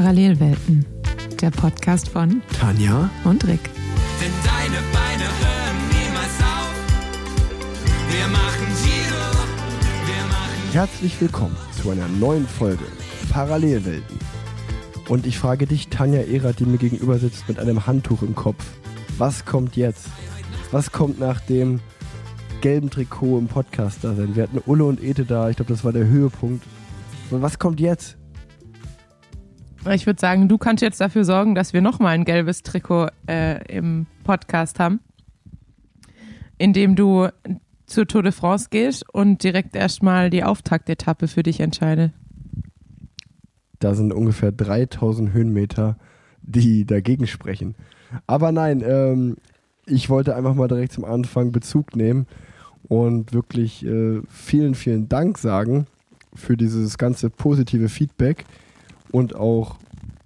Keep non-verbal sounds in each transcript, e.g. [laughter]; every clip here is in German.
Parallelwelten, der Podcast von Tanja und Rick. Denn deine Beine hören niemals auf. Wir machen Giro, wir machen Herzlich willkommen zu einer neuen Folge Parallelwelten. Und ich frage dich, Tanja Erath, die mir gegenüber sitzt mit einem Handtuch im Kopf. Was kommt jetzt? Was kommt nach dem gelben Trikot im Podcast da sein? Wir hatten Ulle und Ete da, ich glaube, das war der Höhepunkt. Was kommt jetzt? Ich würde sagen, du kannst jetzt dafür sorgen, dass wir nochmal ein gelbes Trikot äh, im Podcast haben, indem du zur Tour de France gehst und direkt erstmal die Auftaktetappe für dich entscheide. Da sind ungefähr 3000 Höhenmeter, die dagegen sprechen. Aber nein, ähm, ich wollte einfach mal direkt zum Anfang Bezug nehmen und wirklich äh, vielen, vielen Dank sagen für dieses ganze positive Feedback und auch,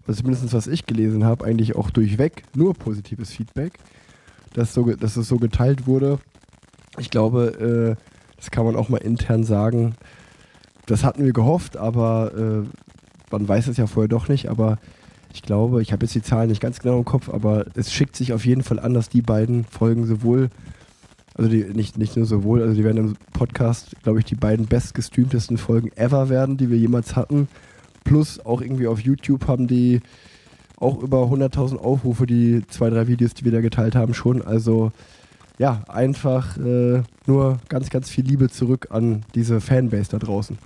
also zumindest was ich gelesen habe, eigentlich auch durchweg nur positives Feedback, dass, so, dass es so geteilt wurde. Ich glaube, äh, das kann man auch mal intern sagen. Das hatten wir gehofft, aber äh, man weiß es ja vorher doch nicht. Aber ich glaube, ich habe jetzt die Zahlen nicht ganz genau im Kopf, aber es schickt sich auf jeden Fall an, dass die beiden Folgen sowohl, also die nicht, nicht nur sowohl, also die werden im Podcast, glaube ich, die beiden bestgestreamtesten Folgen ever werden, die wir jemals hatten. Plus auch irgendwie auf YouTube haben die auch über 100.000 Aufrufe, die zwei, drei Videos, die wir da geteilt haben, schon. Also ja, einfach äh, nur ganz, ganz viel Liebe zurück an diese Fanbase da draußen.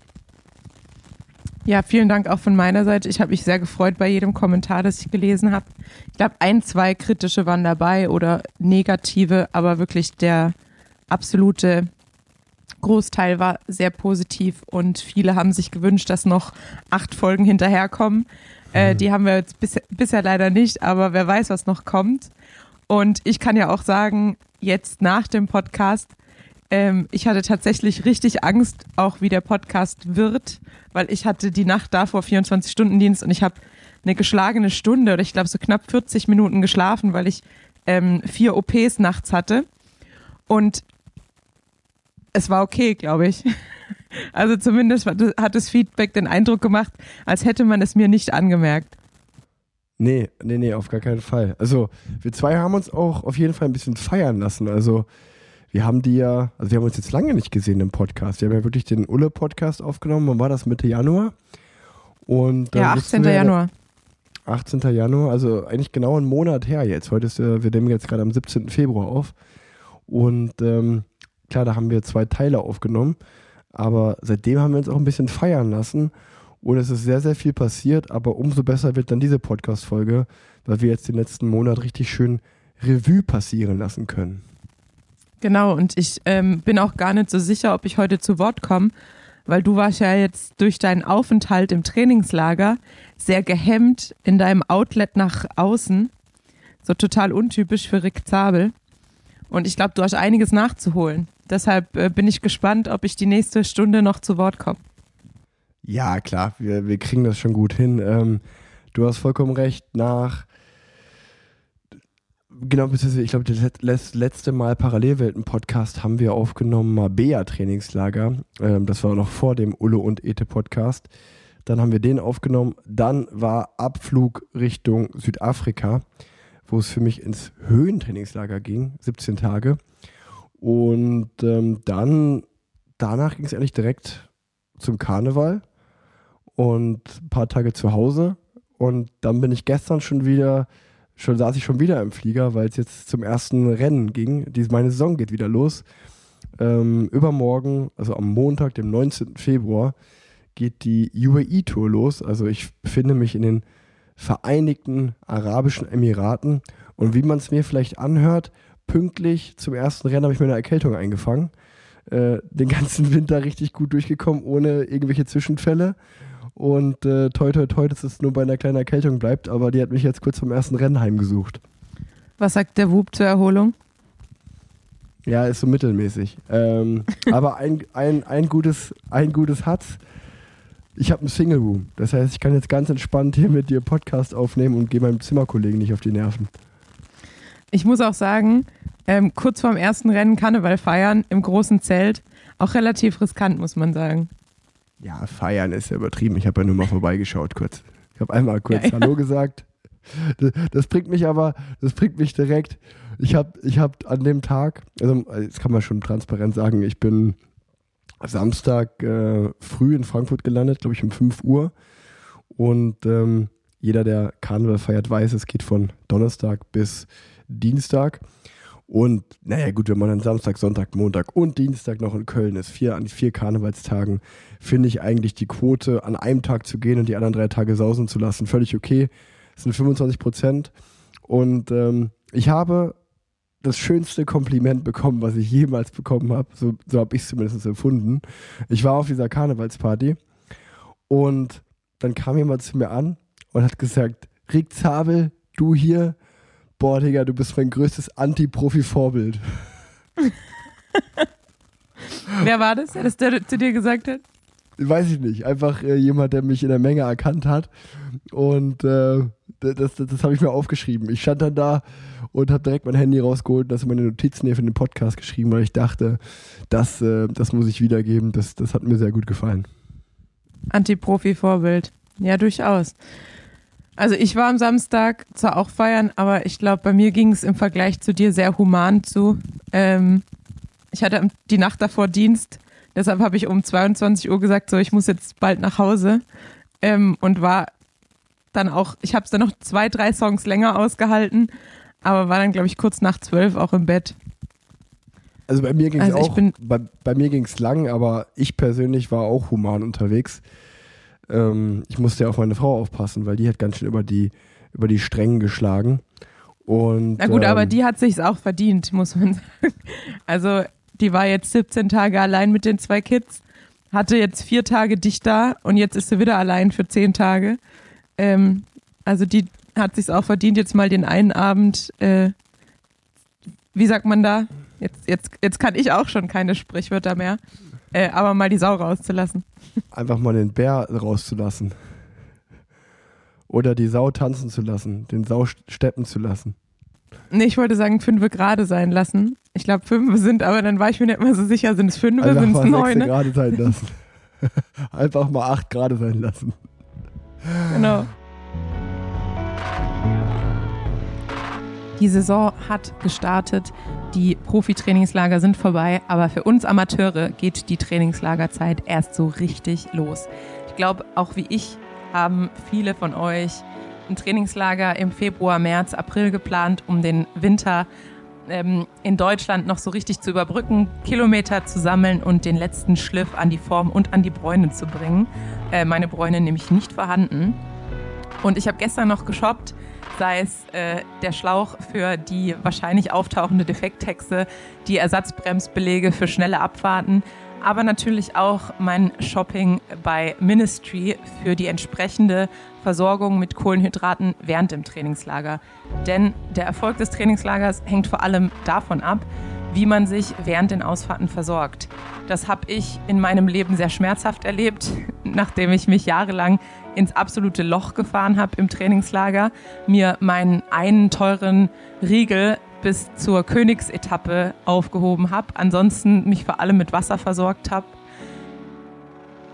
Ja, vielen Dank auch von meiner Seite. Ich habe mich sehr gefreut bei jedem Kommentar, das ich gelesen habe. Ich glaube, ein, zwei kritische waren dabei oder negative, aber wirklich der absolute Großteil war sehr positiv und viele haben sich gewünscht, dass noch acht Folgen hinterherkommen. Äh, die haben wir jetzt bis, bisher leider nicht, aber wer weiß, was noch kommt. Und ich kann ja auch sagen, jetzt nach dem Podcast, ähm, ich hatte tatsächlich richtig Angst, auch wie der Podcast wird, weil ich hatte die Nacht davor 24-Stunden-Dienst und ich habe eine geschlagene Stunde oder ich glaube so knapp 40 Minuten geschlafen, weil ich ähm, vier OPs nachts hatte. Und es war okay, glaube ich. [laughs] Also zumindest hat das Feedback den Eindruck gemacht, als hätte man es mir nicht angemerkt. Nee, nee, nee, auf gar keinen Fall. Also, wir zwei haben uns auch auf jeden Fall ein bisschen feiern lassen. Also, wir haben die ja, also wir haben uns jetzt lange nicht gesehen im Podcast. Wir haben ja wirklich den Ulle-Podcast aufgenommen. Wann war das? Mitte Januar? Und dann Ja, sitzen 18. wir- Januar. 18. Januar, also eigentlich genau einen Monat her jetzt. Heute ist, äh, wir nehmen jetzt gerade am 17. Februar auf. Und ähm, klar, da haben wir zwei Teile aufgenommen. Aber seitdem haben wir uns auch ein bisschen feiern lassen. Und es ist sehr, sehr viel passiert. Aber umso besser wird dann diese Podcast-Folge, weil wir jetzt den letzten Monat richtig schön Revue passieren lassen können. Genau, und ich ähm, bin auch gar nicht so sicher, ob ich heute zu Wort komme, weil du warst ja jetzt durch deinen Aufenthalt im Trainingslager sehr gehemmt in deinem Outlet nach außen. So total untypisch für Rick Zabel. Und ich glaube, du hast einiges nachzuholen. Deshalb äh, bin ich gespannt, ob ich die nächste Stunde noch zu Wort komme. Ja, klar, wir, wir kriegen das schon gut hin. Ähm, du hast vollkommen recht. Nach, genau, ich glaube, das let- letz- letzte Mal Parallelwelten-Podcast haben wir aufgenommen, Mabea-Trainingslager. Ähm, das war noch vor dem Ulle und Ete-Podcast. Dann haben wir den aufgenommen. Dann war Abflug Richtung Südafrika, wo es für mich ins Höhentrainingslager ging, 17 Tage. Und ähm, dann, danach ging es eigentlich direkt zum Karneval und ein paar Tage zu Hause. Und dann bin ich gestern schon wieder, schon saß ich schon wieder im Flieger, weil es jetzt zum ersten Rennen ging. Die, meine Saison geht wieder los. Ähm, übermorgen, also am Montag, dem 19. Februar, geht die UAE-Tour los. Also ich befinde mich in den Vereinigten Arabischen Emiraten. Und wie man es mir vielleicht anhört, pünktlich zum ersten Rennen habe ich mir eine Erkältung eingefangen. Äh, den ganzen [laughs] Winter richtig gut durchgekommen, ohne irgendwelche Zwischenfälle. Und äh, toi toi toi, dass es nur bei einer kleinen Erkältung bleibt, aber die hat mich jetzt kurz vom ersten Rennen heimgesucht. Was sagt der Wub zur Erholung? Ja, ist so mittelmäßig. Ähm, [laughs] aber ein, ein, ein, gutes, ein gutes hat's. Ich habe einen Single Room. Das heißt, ich kann jetzt ganz entspannt hier mit dir Podcast aufnehmen und gehe meinem Zimmerkollegen nicht auf die Nerven. Ich muss auch sagen, ähm, kurz vorm ersten Rennen Karneval feiern im großen Zelt, auch relativ riskant, muss man sagen. Ja, feiern ist ja übertrieben. Ich habe ja nur mal vorbeigeschaut kurz. Ich habe einmal kurz Ja, ja. Hallo gesagt. Das, das bringt mich aber, das bringt mich direkt. Ich habe ich hab an dem Tag, also jetzt kann man schon transparent sagen, ich bin Samstag äh, früh in Frankfurt gelandet, glaube ich um 5 Uhr. Und ähm, jeder, der Karneval feiert, weiß, es geht von Donnerstag bis Dienstag. Und naja, gut, wenn man dann Samstag, Sonntag, Montag und Dienstag noch in Köln ist, vier an vier Karnevalstagen, finde ich eigentlich die Quote, an einem Tag zu gehen und die anderen drei Tage sausen zu lassen, völlig okay. Das sind 25 Prozent. Und ähm, ich habe das schönste Kompliment bekommen, was ich jemals bekommen habe. So, so habe ich es zumindest empfunden. Ich war auf dieser Karnevalsparty und dann kam jemand zu mir an und hat gesagt, Rick Zabel, du hier, boah, Digga, du bist mein größtes Anti-Profi-Vorbild. [laughs] Wer war das, der das der zu dir gesagt hat? Weiß ich nicht. Einfach äh, jemand, der mich in der Menge erkannt hat. Und äh, das, das, das habe ich mir aufgeschrieben. Ich stand dann da und habe direkt mein Handy rausgeholt und das in meine Notizen hier für den Podcast geschrieben, weil ich dachte, das, äh, das muss ich wiedergeben. Das, das hat mir sehr gut gefallen. Anti-Profi-Vorbild. Ja, durchaus. Also ich war am Samstag zwar auch feiern, aber ich glaube, bei mir ging es im Vergleich zu dir sehr human zu. Ähm, ich hatte die Nacht davor Dienst, deshalb habe ich um 22 Uhr gesagt, so ich muss jetzt bald nach Hause ähm, und war dann auch, ich habe es dann noch zwei, drei Songs länger ausgehalten, aber war dann, glaube ich, kurz nach zwölf auch im Bett. Also bei mir ging es Also auch, bin- bei, bei mir ging es lang, aber ich persönlich war auch human unterwegs. Ähm, ich musste ja auf meine Frau aufpassen, weil die hat ganz schön über die, über die Strängen geschlagen. Und, Na gut, ähm, aber die hat sich's auch verdient, muss man [laughs] sagen. Also die war jetzt 17 Tage allein mit den zwei Kids, hatte jetzt vier Tage dich da und jetzt ist sie wieder allein für zehn Tage. Ähm, also die hat sich's auch verdient, jetzt mal den einen Abend, äh, wie sagt man da? Jetzt, jetzt, jetzt kann ich auch schon keine Sprichwörter mehr, äh, aber mal die Sau rauszulassen. einfach mal den Bär rauszulassen. Oder die Sau tanzen zu lassen, den Sau steppen zu lassen. Nee, ich wollte sagen, fünf gerade sein lassen. Ich glaube, fünf sind, aber dann war ich mir nicht mehr so sicher, sind es fünf, Einfach sind es neun? Ne? gerade sein lassen. [laughs] einfach mal acht gerade sein lassen. Genau. Die Saison hat gestartet, die Profi-Trainingslager sind vorbei, aber für uns Amateure geht die Trainingslagerzeit erst so richtig los. Ich glaube, auch wie ich haben viele von euch ein Trainingslager im Februar, März, April geplant, um den Winter ähm, in Deutschland noch so richtig zu überbrücken, Kilometer zu sammeln und den letzten Schliff an die Form und an die Bräune zu bringen. Äh, meine Bräune nämlich nicht vorhanden. Und ich habe gestern noch geshoppt, sei es äh, der Schlauch für die wahrscheinlich auftauchende Defekthexe, die Ersatzbremsbelege für schnelle Abfahrten, aber natürlich auch mein Shopping bei Ministry für die entsprechende Versorgung mit Kohlenhydraten während dem Trainingslager. Denn der Erfolg des Trainingslagers hängt vor allem davon ab, wie man sich während den Ausfahrten versorgt. Das habe ich in meinem Leben sehr schmerzhaft erlebt, [laughs] nachdem ich mich jahrelang ins absolute Loch gefahren habe im Trainingslager, mir meinen einen teuren Riegel bis zur Königsetappe aufgehoben habe, ansonsten mich vor allem mit Wasser versorgt habe.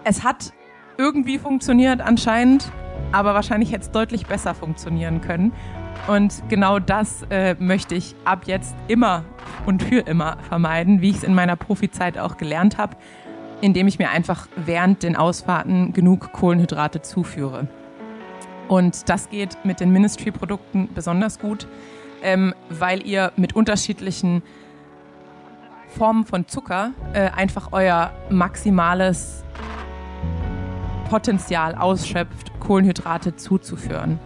Es hat irgendwie funktioniert anscheinend, aber wahrscheinlich hätte es deutlich besser funktionieren können. Und genau das äh, möchte ich ab jetzt immer und für immer vermeiden, wie ich es in meiner Profizeit auch gelernt habe, indem ich mir einfach während den Ausfahrten genug Kohlenhydrate zuführe. Und das geht mit den Ministry-Produkten besonders gut, ähm, weil ihr mit unterschiedlichen Formen von Zucker äh, einfach euer maximales Potenzial ausschöpft, Kohlenhydrate zuzuführen.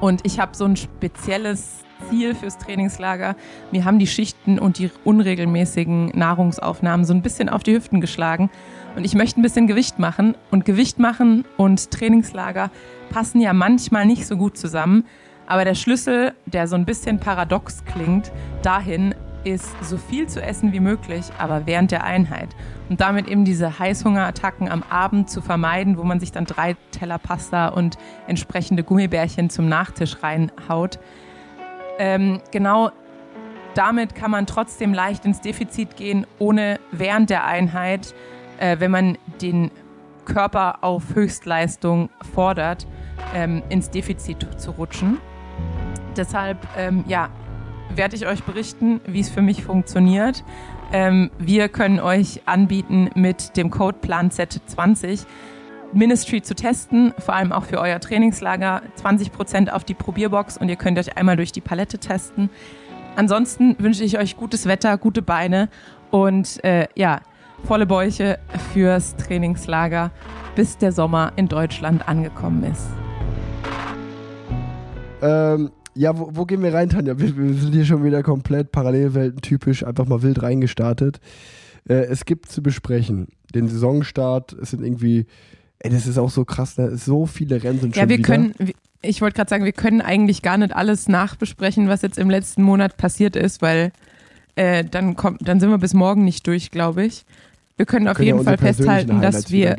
Und ich habe so ein spezielles Ziel fürs Trainingslager. Mir haben die Schichten und die unregelmäßigen Nahrungsaufnahmen so ein bisschen auf die Hüften geschlagen. Und ich möchte ein bisschen Gewicht machen. Und Gewicht machen und Trainingslager passen ja manchmal nicht so gut zusammen. Aber der Schlüssel, der so ein bisschen paradox klingt, dahin ist so viel zu essen wie möglich, aber während der Einheit. Und damit eben diese Heißhungerattacken am Abend zu vermeiden, wo man sich dann drei Teller Pasta und entsprechende Gummibärchen zum Nachtisch reinhaut. Ähm, genau damit kann man trotzdem leicht ins Defizit gehen, ohne während der Einheit, äh, wenn man den Körper auf Höchstleistung fordert, ähm, ins Defizit zu rutschen. Deshalb, ähm, ja, werde ich euch berichten, wie es für mich funktioniert. Ähm, wir können euch anbieten, mit dem Code PlanZ20 Ministry zu testen, vor allem auch für euer Trainingslager. 20% auf die Probierbox und ihr könnt euch einmal durch die Palette testen. Ansonsten wünsche ich euch gutes Wetter, gute Beine und äh, ja, volle Bäuche fürs Trainingslager, bis der Sommer in Deutschland angekommen ist. Ähm, ja, wo, wo gehen wir rein, Tanja? Wir, wir sind hier schon wieder komplett Parallelwelten-typisch, einfach mal wild reingestartet. Äh, es gibt zu besprechen den Saisonstart. Es sind irgendwie, ey, das ist auch so krass, ne? so viele Rennen sind Ja, schon wir wieder. können, ich wollte gerade sagen, wir können eigentlich gar nicht alles nachbesprechen, was jetzt im letzten Monat passiert ist, weil äh, dann kommt, dann sind wir bis morgen nicht durch, glaube ich. Wir können auf Können ja jeden Fall unsere persönlichen festhalten, dass wir.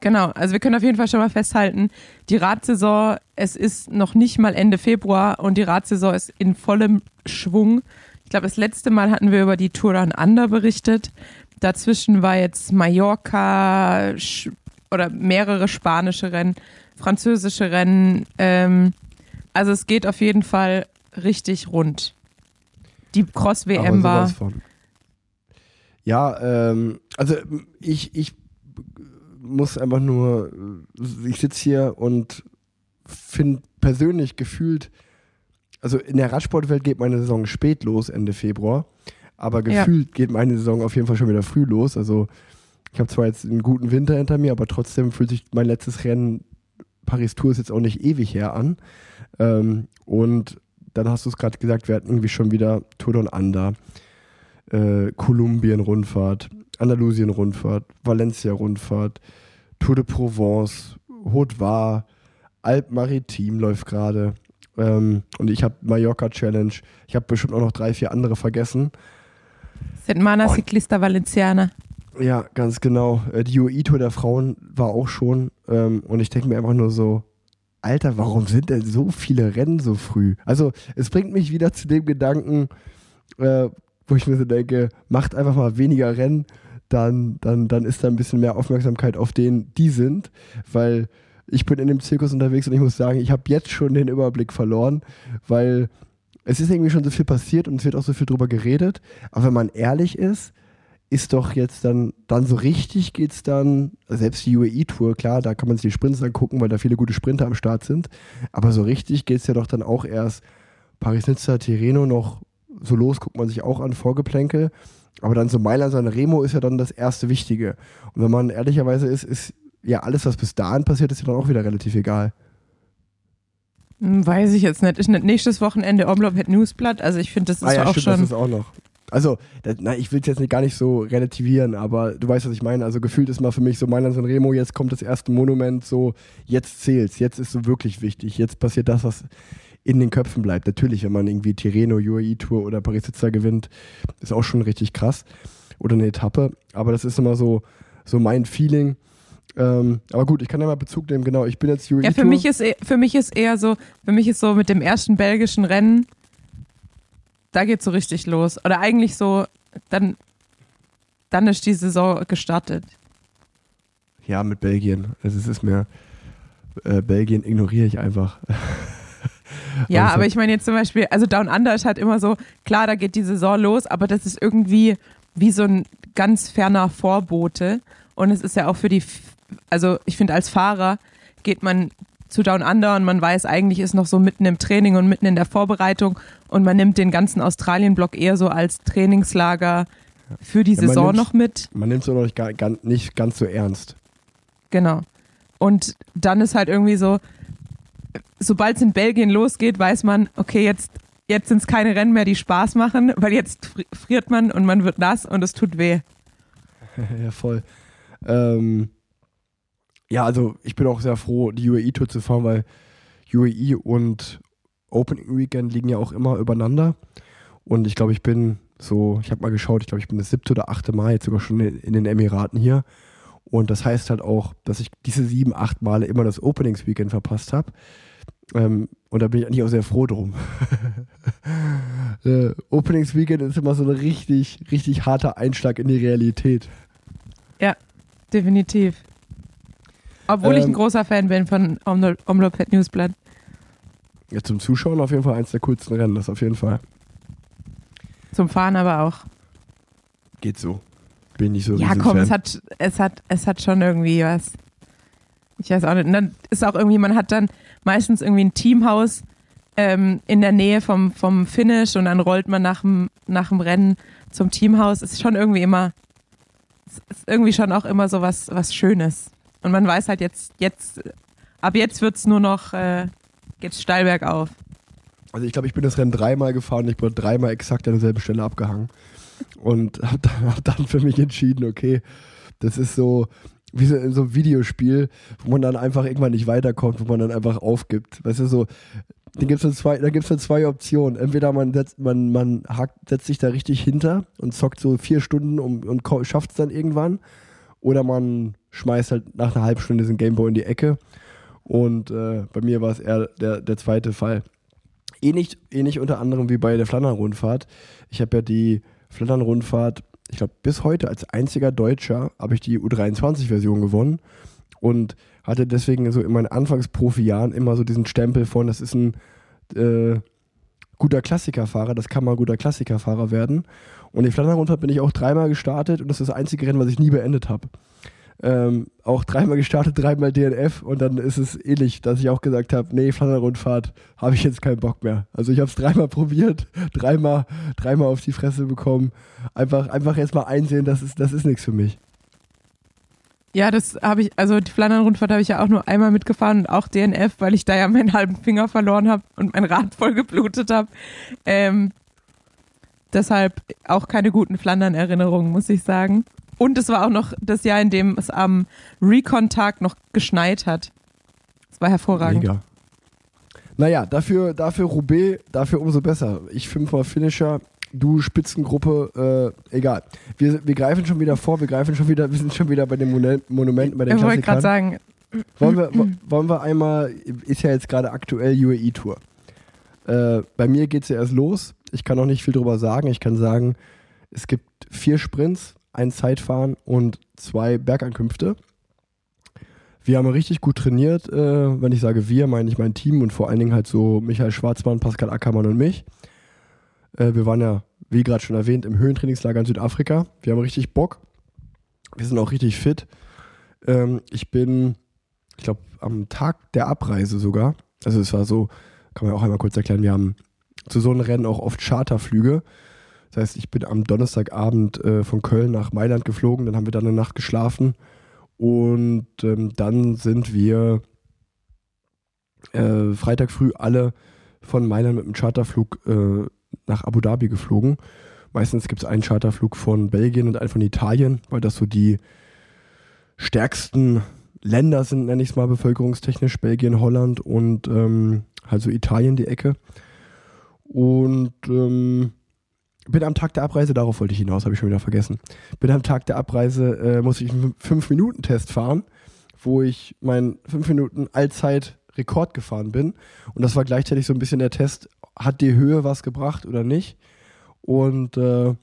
Genau, also wir können auf jeden Fall schon mal festhalten, die Radsaison, es ist noch nicht mal Ende Februar und die Radsaison ist in vollem Schwung. Ich glaube, das letzte Mal hatten wir über die Tour Down Under berichtet. Dazwischen war jetzt Mallorca oder mehrere spanische Rennen, französische Rennen. Ähm, also es geht auf jeden Fall richtig rund. Die Cross-WM war. von. Ja, ähm, also ich, ich muss einfach nur, ich sitze hier und finde persönlich gefühlt, also in der Radsportwelt geht meine Saison spät los, Ende Februar, aber Ja. gefühlt geht meine Saison auf jeden Fall schon wieder früh los. Also ich habe zwar jetzt einen guten Winter hinter mir, aber trotzdem fühlt sich mein letztes Rennen, Paris-Tour ist jetzt auch nicht ewig her an. Ähm, und dann hast du es gerade gesagt, wir hatten irgendwie schon wieder Tour Down Under, äh, Kolumbien-Rundfahrt, Andalusien-Rundfahrt, Valencia-Rundfahrt, Tour de Provence, Haute Var, Alp Maritim läuft gerade. Ähm, und ich habe Mallorca Challenge. Ich habe bestimmt auch noch drei, vier andere vergessen. Setmana Oh. Ciclista Valenciana. Ja, ganz genau. Äh, Die UI-Tour der Frauen war auch schon. Ähm, und ich denke mir einfach nur so, Alter, warum sind denn so viele Rennen so früh? Also, es bringt mich wieder zu dem Gedanken, äh, wo ich mir so denke, macht einfach mal weniger Rennen, dann, dann, dann ist da ein bisschen mehr Aufmerksamkeit auf denen, die sind, weil ich bin in dem Zirkus unterwegs und ich muss sagen, ich habe jetzt schon den Überblick verloren, weil es ist irgendwie schon so viel passiert und es wird auch so viel drüber geredet. Aber wenn man ehrlich ist, ist doch jetzt dann, dann so richtig geht's dann, selbst die UAE-Tour, klar, da kann man sich die Sprints angucken, weil da viele gute Sprinter am Start sind. Aber so richtig geht's ja doch dann auch erst Paris-Nizza, Tirreno noch so los, guckt man sich auch an, Vorgeplänkel. Aber dann so Mailand, San Remo ist ja dann das erste Wichtige. Und wenn man ehrlicherweise ist, ist ja alles, was bis dahin passiert, ist ja dann auch wieder relativ egal. Hm, Weiß ich jetzt nicht. Ist nicht nächstes Wochenende Omlop het Newsblatt? Also ich finde, das ist ah ja, auch stimmt, schon. das ist auch noch. Also, das, na, ich will es jetzt nicht, gar nicht so relativieren, aber du weißt, was ich meine. Also gefühlt ist mal für mich so Mailand San Remo, jetzt kommt das erste Monument, so jetzt zählt's, jetzt ist so wirklich wichtig, jetzt passiert das, was in den Köpfen bleibt. Natürlich, wenn man irgendwie Tirreno, UAE Tour oder Paris-Nizza gewinnt, ist auch schon richtig krass. Oder eine Etappe, aber das ist immer so, so mein Feeling. Ähm, aber gut, ich kann ja mal Bezug nehmen, genau. Ich bin jetzt UAE ja, für Tour. mich, ist, eh- für mich ist eher so, für mich ist so mit dem ersten belgischen Rennen, da geht so richtig los. Oder eigentlich so, dann, dann ist die Saison gestartet. Ja, mit Belgien. Also es ist mir, äh, Belgien ignoriere ich einfach. [laughs] Ja, aber hat- ich meine jetzt zum Beispiel, also Down Under ist halt immer so, klar, da geht die Saison los, aber das ist irgendwie wie so ein ganz ferner Vorbote. Und es ist ja auch für die, also ich finde, als Fahrer geht man zu Down Under und man weiß, eigentlich ist noch so mitten im Training und mitten in der Vorbereitung und man nimmt den ganzen Australien-Block eher so als Trainingslager für die Ja, Saison noch mit. Man nimmt es auch noch nicht, gar, gar, nicht ganz so ernst. Genau. Und dann ist halt irgendwie so, sobald es in Belgien losgeht, weiß man, okay, jetzt, jetzt sind es keine Rennen mehr, die Spaß machen, weil jetzt fri- friert man und man wird nass und es tut weh. [laughs] ja, voll. Ähm, ja, also ich bin auch sehr froh, die UAE-Tour zu fahren, weil UAE und Opening Weekend liegen ja auch immer übereinander. Und ich glaube, ich bin so, ich habe mal geschaut, ich glaube, ich bin das siebte oder achte Mal jetzt sogar schon in, den Emiraten hier. Und das heißt halt auch, dass ich diese sieben, acht Male immer das Openings Weekend verpasst habe. Ähm, und da bin ich eigentlich auch sehr froh drum. [laughs] äh, Openings Weekend ist immer so ein richtig, richtig harter Einschlag in die Realität. Definitiv. Obwohl ich ein Ähm, großer Fan bin von Omlo- Omlopet Newsblatt. Ja, zum Zuschauen auf jeden Fall eins der coolsten Rennen, das auf jeden Fall. Zum Fahren aber auch. Geht so. Bin nicht so Ja, komm, Fan. es hat, es hat, es hat schon irgendwie was. Ich weiß auch nicht. Und dann ist auch irgendwie, man hat dann meistens irgendwie ein Teamhaus ähm, in der Nähe vom, vom Finish und dann rollt man nach dem, nach dem Rennen zum Teamhaus. Ist schon irgendwie immer, es ist irgendwie schon auch immer so was, was Schönes. Und man weiß halt jetzt, jetzt, ab jetzt wird's nur noch, äh, geht's steil bergauf. Also ich glaube, ich bin das Rennen dreimal gefahren und ich bin dreimal exakt an derselben Stelle abgehangen. Und [laughs] habe dann, hab dann für mich entschieden, okay, das ist so wie so in so einem Videospiel, wo man dann einfach irgendwann nicht weiterkommt, wo man dann einfach aufgibt. Weißt du, so, dann gibt es dann, zwei- dann zwei Optionen. Entweder man setzt, man, man hakt, setzt sich da richtig hinter und zockt so vier Stunden um, und schafft es dann irgendwann. Oder man schmeißt halt nach einer halben Stunde diesen Gameboy in die Ecke. Und äh, bei mir war es eher der, der zweite Fall. Ähnlich, ähnlich unter anderem wie bei der Flandern-Rundfahrt. Ich habe ja die Flandern-Rundfahrt, ich glaube, bis heute als einziger Deutscher habe ich die U23-Version gewonnen und hatte deswegen so in meinen Anfangsprofi-Jahren immer so diesen Stempel von, das ist ein äh, guter Klassikerfahrer, das kann mal guter Klassikerfahrer werden. Und die Flandern-Rundfahrt bin ich auch dreimal gestartet und das ist das einzige Rennen, was ich nie beendet habe. Ähm, auch dreimal gestartet, dreimal DNF und dann ist es ähnlich, dass ich auch gesagt habe, nee, Flandern-Rundfahrt habe ich jetzt keinen Bock mehr. Also ich habe es dreimal [laughs] probiert, dreimal, dreimal auf die Fresse bekommen. Einfach, einfach jetzt einsehen, das ist, das ist nichts für mich. Ja, das habe ich, also die Flandern-Rundfahrt habe ich ja auch nur einmal mitgefahren und auch DNF, weil ich da ja meinen halben Finger verloren habe und mein Rad voll geblutet habe. Ähm, deshalb auch keine guten Flandern-Erinnerungen, muss ich sagen. Und es war auch noch das Jahr, in dem es am Recon-Tag noch geschneit hat. Das war hervorragend. Mega. Naja, dafür, dafür Roubaix, dafür umso besser. Ich fünfmal Finisher, du Spitzengruppe, äh, egal. Wir, wir greifen schon wieder vor, wir greifen schon wieder, wir sind schon wieder bei den Mone- Monumenten, bei den Ich wollte gerade sagen, Wollen wir, wo- wollen wir einmal, ist ja jetzt gerade aktuell UAE-Tour. Äh, bei mir geht es ja erst los. Ich kann noch nicht viel drüber sagen. Ich kann sagen, es gibt vier Sprints, ein Zeitfahren und zwei Bergankünfte. Wir haben richtig gut trainiert. Äh, wenn ich sage wir, meine ich mein Team und vor allen Dingen halt so Michael Schwarzmann, Pascal Ackermann und mich. Äh, wir waren ja, wie gerade schon erwähnt, im Höhentrainingslager in Südafrika. Wir haben richtig Bock. Wir sind auch richtig fit. Ähm, ich bin ich glaube, am Tag der Abreise sogar. Also es war so, kann man auch einmal kurz erklären, wir haben zu so einem Rennen auch oft Charterflüge. Das heißt, ich bin am Donnerstagabend äh, von Köln nach Mailand geflogen, dann haben wir da eine Nacht geschlafen und ähm, dann sind wir äh, Freitag früh alle von Mailand mit einem Charterflug äh, nach Abu Dhabi geflogen. Meistens gibt es einen Charterflug von Belgien und einen von Italien, weil das so die stärksten Länder sind, nenne ich es mal bevölkerungstechnisch, Belgien, Holland und ähm, halt so Italien die Ecke. Und ähm, bin am Tag der Abreise, darauf wollte ich hinaus, habe ich schon wieder vergessen. Bin am Tag der Abreise, äh, muss ich einen 5-Minuten-Test fahren, wo ich meinen 5 Minuten Allzeit-Rekord gefahren bin. Und das war gleichzeitig so ein bisschen der Test, hat die Höhe was gebracht oder nicht? Und äh,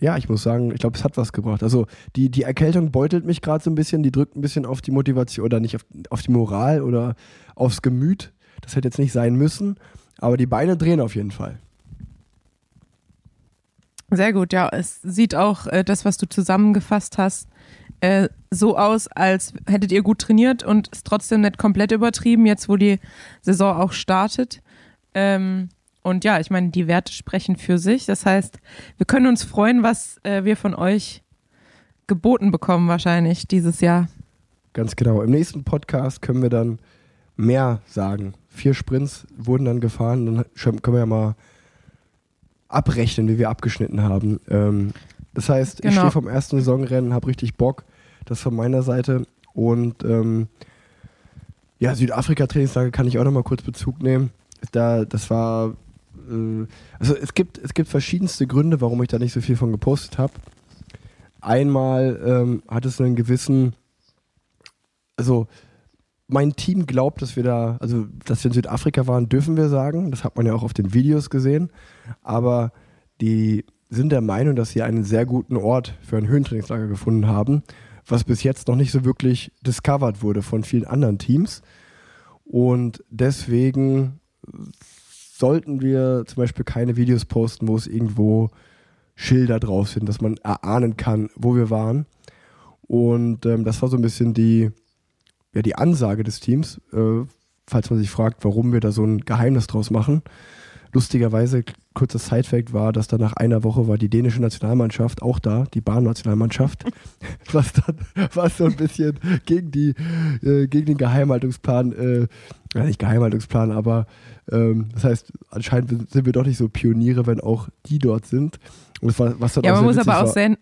ja, ich muss sagen, ich glaube, es hat was gebracht. Also die, die Erkältung beutelt mich gerade so ein bisschen, die drückt ein bisschen auf die Motivation oder nicht auf, auf die Moral oder aufs Gemüt. Das hätte jetzt nicht sein müssen, aber die Beine drehen auf jeden Fall. Sehr gut, ja. Es sieht auch äh, das, was du zusammengefasst hast, äh, so aus, als hättet ihr gut trainiert und es trotzdem nicht komplett übertrieben, jetzt wo die Saison auch startet. Ähm, und ja, ich meine, die Werte sprechen für sich. Das heißt, wir können uns freuen, was äh, wir von euch geboten bekommen, wahrscheinlich dieses Jahr. Ganz genau. Im nächsten Podcast können wir dann mehr sagen. Vier Sprints wurden dann gefahren. Dann können wir ja mal abrechnen, wie wir abgeschnitten haben. Ähm, das heißt, ich Genau. stehe vom ersten Saisonrennen, habe richtig Bock. Das von meiner Seite. Und ähm, ja, Südafrika-Trainingslager kann ich auch noch mal kurz Bezug nehmen. Da, das war, äh, also es gibt, es gibt verschiedenste Gründe, warum ich da nicht so viel von gepostet habe. Einmal ähm, hat es einen gewissen, also mein Team glaubt, dass wir da, also dass wir in Südafrika waren, dürfen wir sagen. Das hat man ja auch auf den Videos gesehen. Aber die sind der Meinung, dass sie einen sehr guten Ort für ein Höhentrainingslager gefunden haben, was bis jetzt noch nicht so wirklich discovered wurde von vielen anderen Teams. Und deswegen sollten wir zum Beispiel keine Videos posten, wo es irgendwo Schilder drauf sind, dass man erahnen kann, wo wir waren. Und ähm, das war so ein bisschen die, ja, die Ansage des Teams, äh, falls man sich fragt, warum wir da so ein Geheimnis draus machen. Lustigerweise, kurzer Sidefact war, dass da nach einer Woche war die dänische Nationalmannschaft auch da, die Bahnnationalmannschaft, [laughs] was dann was so ein bisschen gegen die äh, gegen den Geheimhaltungsplan, äh, ja nicht Geheimhaltungsplan, aber ähm, das heißt, anscheinend sind wir doch nicht so Pioniere, wenn auch die dort sind. Und das war, was dann Ja, auch man muss aber auch sehen,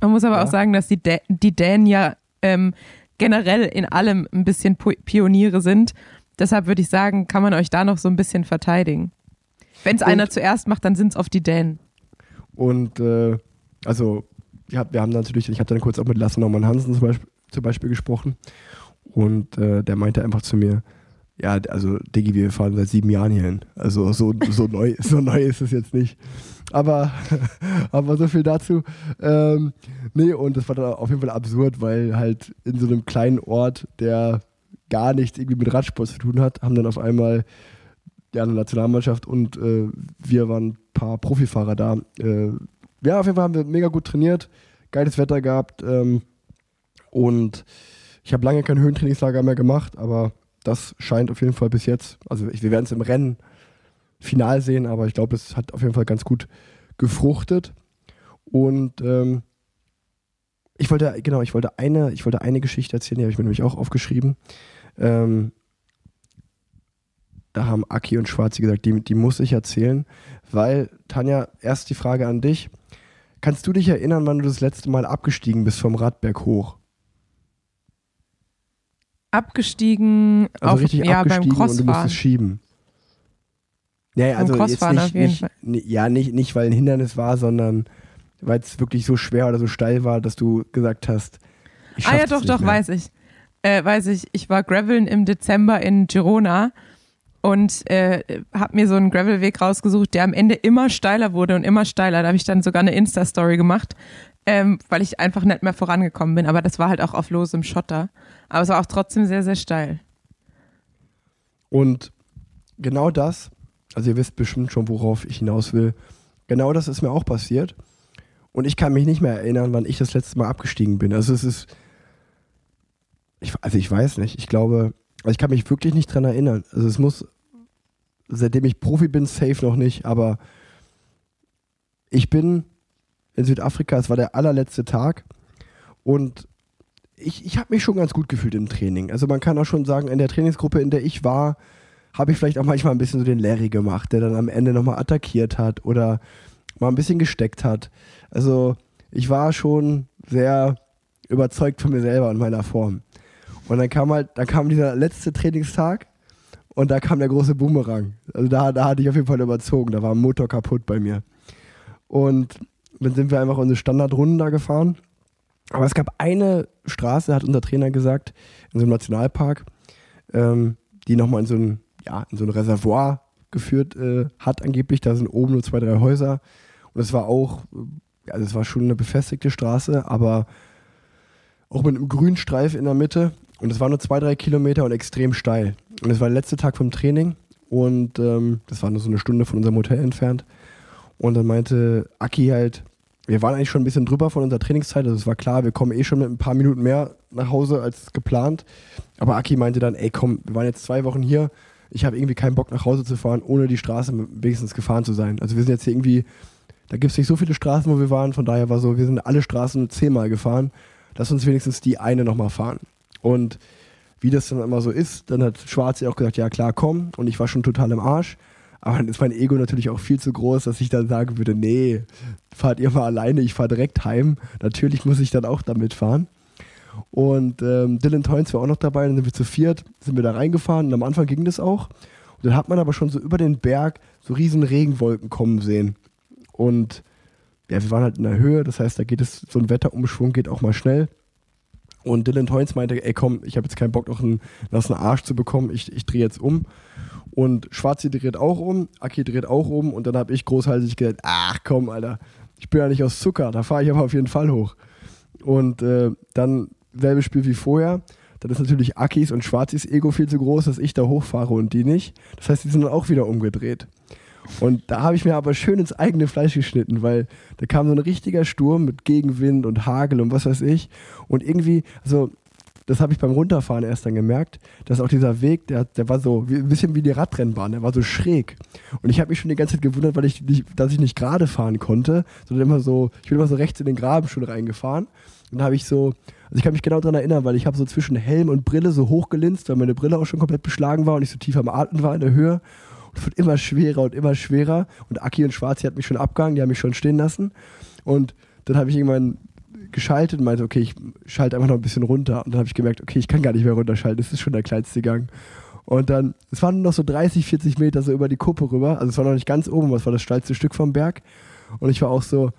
man muss aber Ja. auch sagen, dass die, Dä die Dänen ja ähm, generell in allem ein bisschen Pioniere sind. Deshalb würde ich sagen, kann man euch da noch so ein bisschen verteidigen. Wenn es einer zuerst macht, dann sind es oft die Dänen. Und äh, also, ja, wir haben natürlich, ich habe dann kurz auch mit Lasse Norman Hansen zum Beispiel, zum Beispiel gesprochen. Und äh, der meinte einfach zu mir, ja, also Diggi, wir fahren seit sieben Jahren hierhin. Also so, so, neu, [laughs] so neu ist es jetzt nicht. Aber, [laughs] aber so viel dazu. Ähm, nee, und das war dann auf jeden Fall absurd, weil halt in so einem kleinen Ort, der gar nichts irgendwie mit Radsport zu tun hat, haben dann auf einmal ja, eine Nationalmannschaft und äh, wir waren ein paar Profifahrer da. Äh, ja, auf jeden Fall haben wir mega gut trainiert, geiles Wetter gehabt ähm, und ich habe lange kein Höhentrainingslager mehr gemacht, aber das scheint auf jeden Fall bis jetzt, also ich, wir werden es im Rennen final sehen, aber ich glaube, es hat auf jeden Fall ganz gut gefruchtet und ähm, ich wollte, genau, ich wollte eine, ich wollte eine Geschichte erzählen, die habe ich mir nämlich auch aufgeschrieben. Ähm, da haben Aki und Schwarzi gesagt, die, die muss ich erzählen, weil, Tanja, erst die Frage an dich. Kannst du dich erinnern, wann du das letzte Mal abgestiegen bist vom Radberg hoch? Abgestiegen Also auf, richtig ja, beim abgestiegen und du Crossfahren. musstest schieben. Ja, ja, also jetzt nicht, nicht, ja, nicht, nicht, weil ein Hindernis war, sondern weil es wirklich so schwer oder so steil war, dass du gesagt hast, ich Ah ja, doch, doch, mehr. weiß ich. Äh, weiß ich. Ich war Graveln im Dezember in Girona und äh, habe mir so einen Gravelweg rausgesucht, der am Ende immer steiler wurde und immer steiler. Da habe ich dann sogar eine Insta-Story gemacht, ähm, weil ich einfach nicht mehr vorangekommen bin. Aber das war halt auch auf losem Schotter. Aber es war auch trotzdem sehr, sehr steil. Und genau das, also ihr wisst bestimmt schon, worauf ich hinaus will, genau das ist mir auch passiert. Und ich kann mich nicht mehr erinnern, wann ich das letzte Mal abgestiegen bin. Also es ist, ich, also ich weiß nicht, ich glaube, also ich kann mich wirklich nicht dran erinnern. Also es muss, seitdem ich Profi bin, safe noch nicht, aber ich bin in Südafrika, es war der allerletzte Tag und ich, ich habe mich schon ganz gut gefühlt im Training. Also man kann auch schon sagen, in der Trainingsgruppe, in der ich war, habe ich vielleicht auch manchmal ein bisschen so den Larry gemacht, der dann am Ende nochmal attackiert hat oder mal ein bisschen gesteckt hat. Also ich war schon sehr überzeugt von mir selber und meiner Form. Und dann kam halt, dann kam dieser letzte Trainingstag und da kam der große Boomerang. Also da, da hatte ich auf jeden Fall überzogen, da war ein Motor kaputt bei mir. Und dann sind wir einfach unsere Standardrunden da gefahren. Aber es gab eine Straße, hat unser Trainer gesagt, in so einem Nationalpark, ähm, die nochmal in so ein, ja, in so ein Reservoir geführt äh, hat angeblich. Da sind oben nur zwei, drei Häuser. Und es war auch, äh, also es war schon eine befestigte Straße, aber auch mit einem grünen Streif in der Mitte. Und es war nur zwei, drei Kilometer und extrem steil. Und es war der letzte Tag vom Training und ähm, das war nur so eine Stunde von unserem Hotel entfernt. Und dann meinte Aki halt, wir waren eigentlich schon ein bisschen drüber von unserer Trainingszeit, also es war klar, wir kommen eh schon mit ein paar Minuten mehr nach Hause als geplant. Aber Aki meinte dann, ey komm, wir waren jetzt zwei Wochen hier, ich habe irgendwie keinen Bock nach Hause zu fahren, ohne die Straße wenigstens gefahren zu sein. Also wir sind jetzt hier irgendwie, da gibt es nicht so viele Straßen, wo wir waren, von daher war so, wir sind alle Straßen zehnmal gefahren, lass uns wenigstens die eine nochmal fahren. Und wie das dann immer so ist, dann hat Schwarze auch gesagt, ja klar, komm. Und ich war schon total im Arsch. Aber dann ist mein Ego natürlich auch viel zu groß, dass ich dann sagen würde, nee, fahrt ihr mal alleine, ich fahre direkt heim. Natürlich muss ich dann auch damit fahren. Und ähm, Dylan Toynes war auch noch dabei, dann sind wir zu viert, sind wir da reingefahren und am Anfang ging das auch. Und dann hat man aber schon so über den Berg so riesen Regenwolken kommen sehen. Und ja, wir waren halt in der Höhe, das heißt, da geht es, so ein Wetterumschwung geht auch mal schnell. Und Dylan Toynes meinte, ey komm, ich habe jetzt keinen Bock, noch einen nassen Arsch zu bekommen, ich, ich drehe jetzt um. Und Schwarzi dreht auch um, Aki dreht auch um und dann habe ich großhalsig gesagt, ach komm, Alter, ich bin ja nicht aus Zucker, da fahre ich aber auf jeden Fall hoch. Und äh, dann selbe Spiel wie vorher. Dann ist natürlich Akis und Schwarzis Ego viel zu groß, dass ich da hochfahre und die nicht. Das heißt, die sind dann auch wieder umgedreht. Und da habe ich mir aber schön ins eigene Fleisch geschnitten, weil da kam so ein richtiger Sturm mit Gegenwind und Hagel und was weiß ich. Und irgendwie, also das habe ich beim Runterfahren erst dann gemerkt, dass auch dieser Weg, der, der war so wie, ein bisschen wie die Radrennbahn, der war so schräg. Und ich habe mich schon die ganze Zeit gewundert, weil ich nicht, dass ich nicht gerade fahren konnte, sondern immer so, ich bin immer so rechts in den Graben schon reingefahren. Und da habe ich so, also ich kann mich genau daran erinnern, weil ich habe so zwischen Helm und Brille so hochgelinst, weil meine Brille auch schon komplett beschlagen war und ich so tief am Atmen war in der Höhe. Und es wird immer schwerer und immer schwerer. Und Aki und Schwarzi hat mich schon abgehangen, die haben mich schon stehen lassen. Und dann habe ich irgendwann geschaltet und meinte, okay, ich schalte einfach noch ein bisschen runter. Und dann habe ich gemerkt, okay, ich kann gar nicht mehr runterschalten, das ist schon der kleinste Gang. Und dann, es waren noch so 30, 40 Meter so über die Kuppe rüber. Also es war noch nicht ganz oben, was war das steilste Stück vom Berg. Und ich war auch so,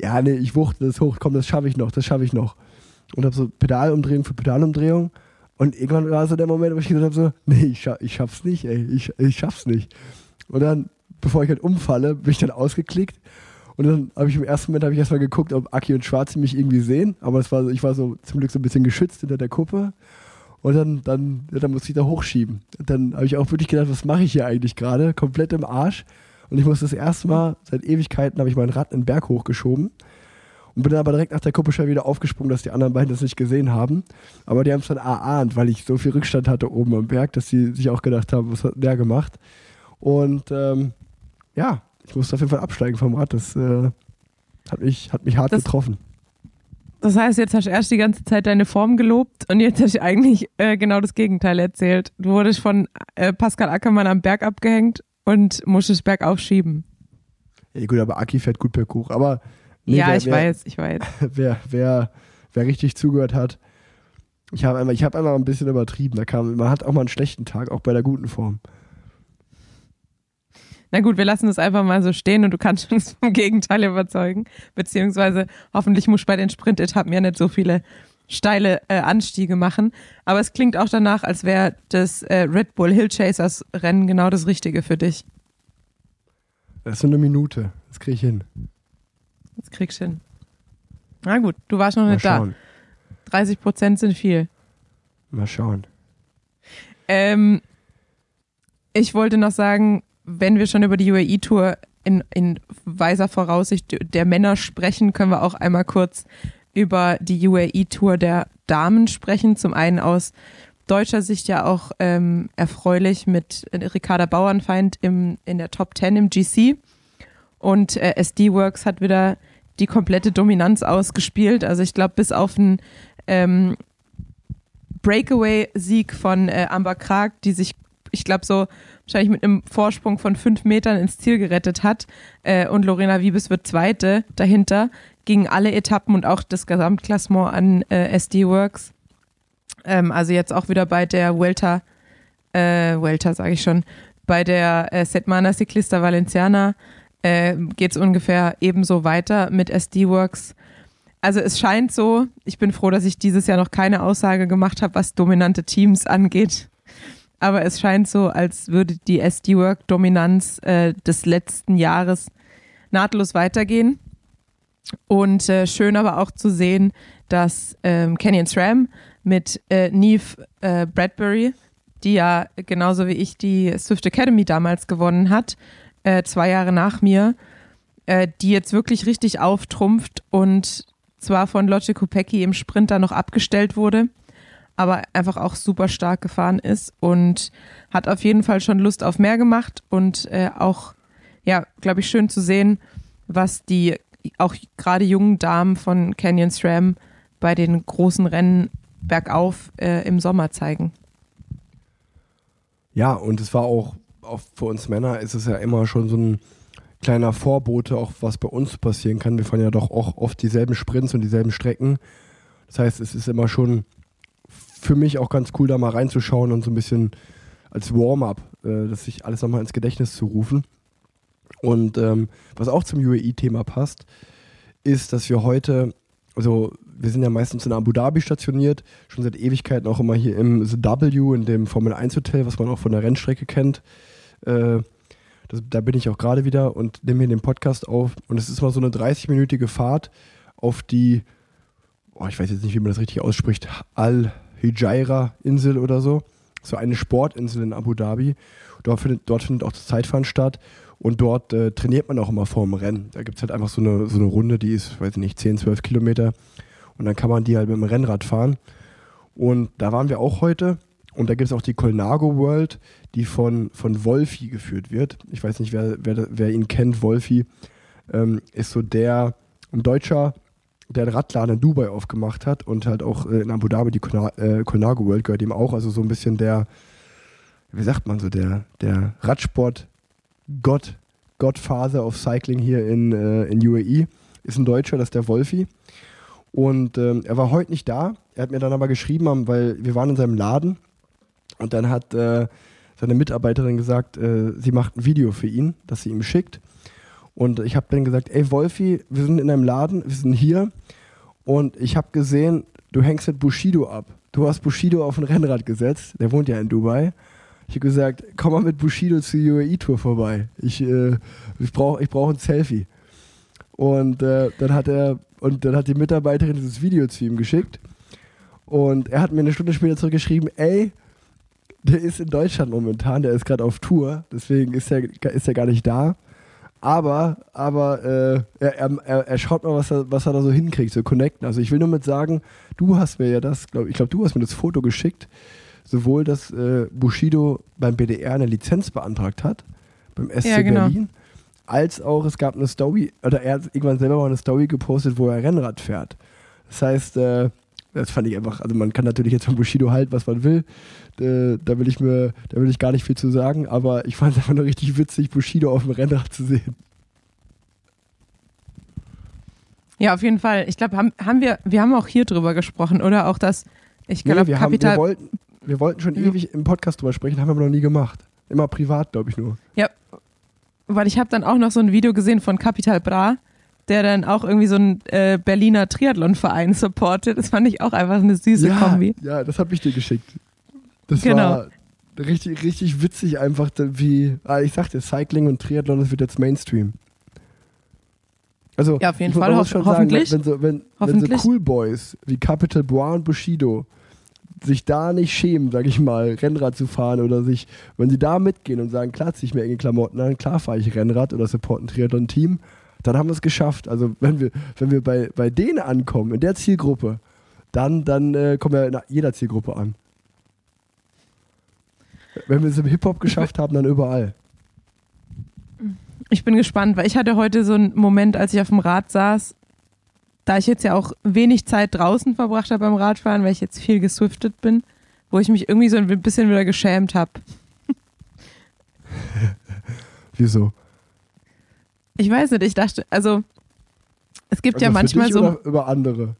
ja, nee, ich wuchte das hoch, komm, das schaffe ich noch, das schaffe ich noch. Und habe so Pedalumdrehung für Pedalumdrehung. Und irgendwann war so der Moment, wo ich gesagt habe, so, nee, ich, scha ich schaff's nicht, ey, ich, ich schaff's nicht. Und dann, bevor ich halt umfalle, bin ich dann ausgeklickt und dann habe ich im ersten Moment habe ich erstmal geguckt, ob Aki und Schwarze mich irgendwie sehen. Aber es war, ich war so zum Glück so ein bisschen geschützt hinter der Kuppe. Und dann, dann, ja, dann musste ich da hochschieben. Und dann habe ich auch wirklich gedacht, was mache ich hier eigentlich gerade? Komplett im Arsch. Und ich musste das erste Mal seit Ewigkeiten habe ich mein Rad in den Berg hochgeschoben. Und bin dann aber direkt nach der Kuppe schon wieder aufgesprungen, dass die anderen beiden das nicht gesehen haben. Aber die haben es dann erahnt, weil ich so viel Rückstand hatte oben am Berg, dass sie sich auch gedacht haben, was hat der gemacht? Und ähm, ja, ich musste auf jeden Fall absteigen vom Rad. Das äh, hat, mich, hat mich hart Das- getroffen. Das heißt, jetzt hast du erst die ganze Zeit deine Form gelobt und jetzt hast du eigentlich äh, genau das Gegenteil erzählt. Du wurdest von äh, Pascal Ackermann am Berg abgehängt und musstest bergauf schieben. Ja, gut, aber Aki fährt gut berghoch. Aber nee, ja, wer, ich wer, weiß, ich weiß. [laughs] Wer, wer, wer richtig zugehört hat, ich habe einmal, ich habe einmal ein bisschen übertrieben. Da kam, man hat auch mal einen schlechten Tag, auch bei der guten Form. Na gut, wir lassen das einfach mal so stehen und du kannst uns vom Gegenteil überzeugen. Beziehungsweise hoffentlich muss bei den Sprint-Etappen ja nicht so viele steile äh, Anstiege machen. Aber es klingt auch danach, als wäre das äh, Red Bull Hill Chasers Rennen genau das Richtige für dich. Das ist eine Minute. Das kriege ich hin. Das kriegst du hin. Na gut, du warst noch Mal nicht da. schauen. 30 Prozent sind viel. Mal schauen. Ähm, ich wollte noch sagen, wenn wir schon über die UAE-Tour in, in weiser Voraussicht der Männer sprechen, können wir auch einmal kurz über die UAE-Tour der Damen sprechen. Zum einen aus deutscher Sicht ja auch ähm, erfreulich mit Ricarda Bauernfeind im, in der Top 10 im GC. Und äh, SD Works hat wieder die komplette Dominanz ausgespielt. Also ich glaube, bis auf einen ähm, Breakaway-Sieg von äh, Amber Krag, die sich, ich glaube, so wahrscheinlich mit einem Vorsprung von fünf Metern ins Ziel gerettet hat. Äh, und Lorena Wiebes wird Zweite dahinter, gingen alle Etappen und auch das Gesamtklassement an äh, SD Works. Ähm, also jetzt auch wieder bei der Vuelta, äh, Vuelta sage ich schon, bei der äh, Setmana Ciclista Valenciana äh, geht es ungefähr ebenso weiter mit SD Works. Also es scheint so, ich bin froh, dass ich dieses Jahr noch keine Aussage gemacht habe, was dominante Teams angeht. Aber es scheint so, als würde die SD-Work-Dominanz äh, des letzten Jahres nahtlos weitergehen. Und äh, schön aber auch zu sehen, dass ähm, Canyon SRAM mit äh, Neve äh, Bradbury, die ja genauso wie ich die Swift Academy damals gewonnen hat, äh, zwei Jahre nach mir, äh, die jetzt wirklich richtig auftrumpft und zwar von Lotte Kopecki im Sprinter noch abgestellt wurde, aber einfach auch super stark gefahren ist und hat auf jeden Fall schon Lust auf mehr gemacht und äh, auch, ja, glaube ich, schön zu sehen, was die auch gerade jungen Damen von Canyon SRAM bei den großen Rennen bergauf äh, im Sommer zeigen. Ja, und es war auch, auch für uns Männer ist es ja immer schon so ein kleiner Vorbote, auch was bei uns passieren kann. Wir fahren ja doch auch oft dieselben Sprints und dieselben Strecken. Das heißt, es ist immer schon für mich auch ganz cool, da mal reinzuschauen und so ein bisschen als Warm-up, äh, das sich alles nochmal ins Gedächtnis zu rufen. Und ähm, was auch zum UAE-Thema passt, ist, dass wir heute, also wir sind ja meistens in Abu Dhabi stationiert, schon seit Ewigkeiten auch immer hier im The W, in dem Formel 1 Hotel, was man auch von der Rennstrecke kennt. Äh, das, da bin ich auch gerade wieder und nehme hier den Podcast auf. Und es ist mal so eine 30-minütige Fahrt auf die oh, ich weiß jetzt nicht, wie man das richtig ausspricht, Al-Hijaira-Insel oder so. So eine Sportinsel in Abu Dhabi. Dort findet, dort findet auch das Zeitfahren statt. Und dort äh, trainiert man auch immer vor dem Rennen. Da gibt es halt einfach so eine, so eine Runde, die ist, weiß ich nicht, 10, 12 Kilometer. Und dann kann man die halt mit dem Rennrad fahren. Und da waren wir auch heute. Und da gibt es auch die Colnago World, die von, von Wolfi geführt wird. Ich weiß nicht, wer, wer, wer ihn kennt. Wolfi ähm, ist so der, ein Deutscher, der einen Radladen in Dubai aufgemacht hat und halt auch äh, in Abu Dhabi die Colna- äh, Colnago World gehört ihm auch. Also so ein bisschen der, wie sagt man so, der, der Radsport-Gott, Godfather of Cycling hier in, äh, in UAE. Ist ein Deutscher, das ist der Wolfi. Und ähm, er war heute nicht da. Er hat mir dann aber geschrieben, weil wir waren in seinem Laden und dann hat äh, seine Mitarbeiterin gesagt, äh, sie macht ein Video für ihn, das sie ihm schickt. Und ich habe dann gesagt, ey Wolfi, wir sind in einem Laden, wir sind hier und ich habe gesehen, du hängst mit Bushido ab. Du hast Bushido auf ein Rennrad gesetzt, der wohnt ja in Dubai. Ich habe gesagt, komm mal mit Bushido zur UAE-Tour vorbei. Ich, äh, ich brauche ich brauch ein Selfie. Und äh, dann hat er und dann hat die Mitarbeiterin dieses Video zu ihm geschickt. Und er hat mir eine Stunde später zurückgeschrieben, ey, der ist in Deutschland momentan, der ist gerade auf Tour, deswegen ist er, ist er gar nicht da. Aber, aber äh, er, er, er schaut mal, was er, was er da so hinkriegt, so connecten. Also ich will nur mit sagen, du hast mir ja das, glaub, ich glaube, du hast mir das Foto geschickt, sowohl, dass äh, Bushido beim BDR eine Lizenz beantragt hat, beim SC Ja, genau. Berlin, als auch es gab eine Story, oder er hat irgendwann selber mal eine Story gepostet, wo er Rennrad fährt. Das heißt, äh, das fand ich einfach, also man kann natürlich jetzt von Bushido halten, was man will. Äh, da will ich mir, da will ich gar nicht viel zu sagen, aber ich fand es einfach nur richtig witzig, Bushido auf dem Rennrad zu sehen. Ja, auf jeden Fall. Ich glaube, haben, haben wir, wir haben auch hier drüber gesprochen, oder? Auch das, ich Nee, glaube, wir, haben, wir, Kapital. wollten, wir wollten schon Ja. ewig im Podcast drüber sprechen, haben wir aber noch nie gemacht. Immer privat, glaube ich nur. Ja, weil ich habe dann auch noch so ein Video gesehen von Capital Bra, der dann auch irgendwie so einen äh, Berliner Triathlon-Verein supportet. Das fand ich auch einfach eine süße ja, Kombi. ja, das habe ich dir geschickt. Das Genau. war richtig, richtig witzig einfach, wie, ah, ich sagte, Cycling und Triathlon, das wird jetzt Mainstream. Also, Ja, auf jeden Fall, hoff- hoffentlich. Sagen, wenn, so, wenn, wenn so. Cool Boys wie Capital Bra und Bushido sich da nicht schämen, sag ich mal, Rennrad zu fahren oder sich, wenn sie da mitgehen und sagen, klar, zieh ich mir enge Klamotten an, klar fahre ich Rennrad oder support ein Triathlon-Team, dann haben wir es geschafft. Also wenn wir, wenn wir bei, bei denen ankommen, in der Zielgruppe, dann, dann äh, kommen wir in jeder Zielgruppe an. Wenn wir es im Hip-Hop geschafft haben, dann überall. Ich bin gespannt, weil ich hatte heute so einen Moment, als ich auf dem Rad saß, da ich jetzt ja auch wenig Zeit draußen verbracht habe beim Radfahren, weil ich jetzt viel geswiftet bin, wo ich mich irgendwie so ein bisschen wieder geschämt habe. [laughs] Wieso? Ich weiß nicht, ich dachte, also es gibt ja Also für manchmal so. Über andere.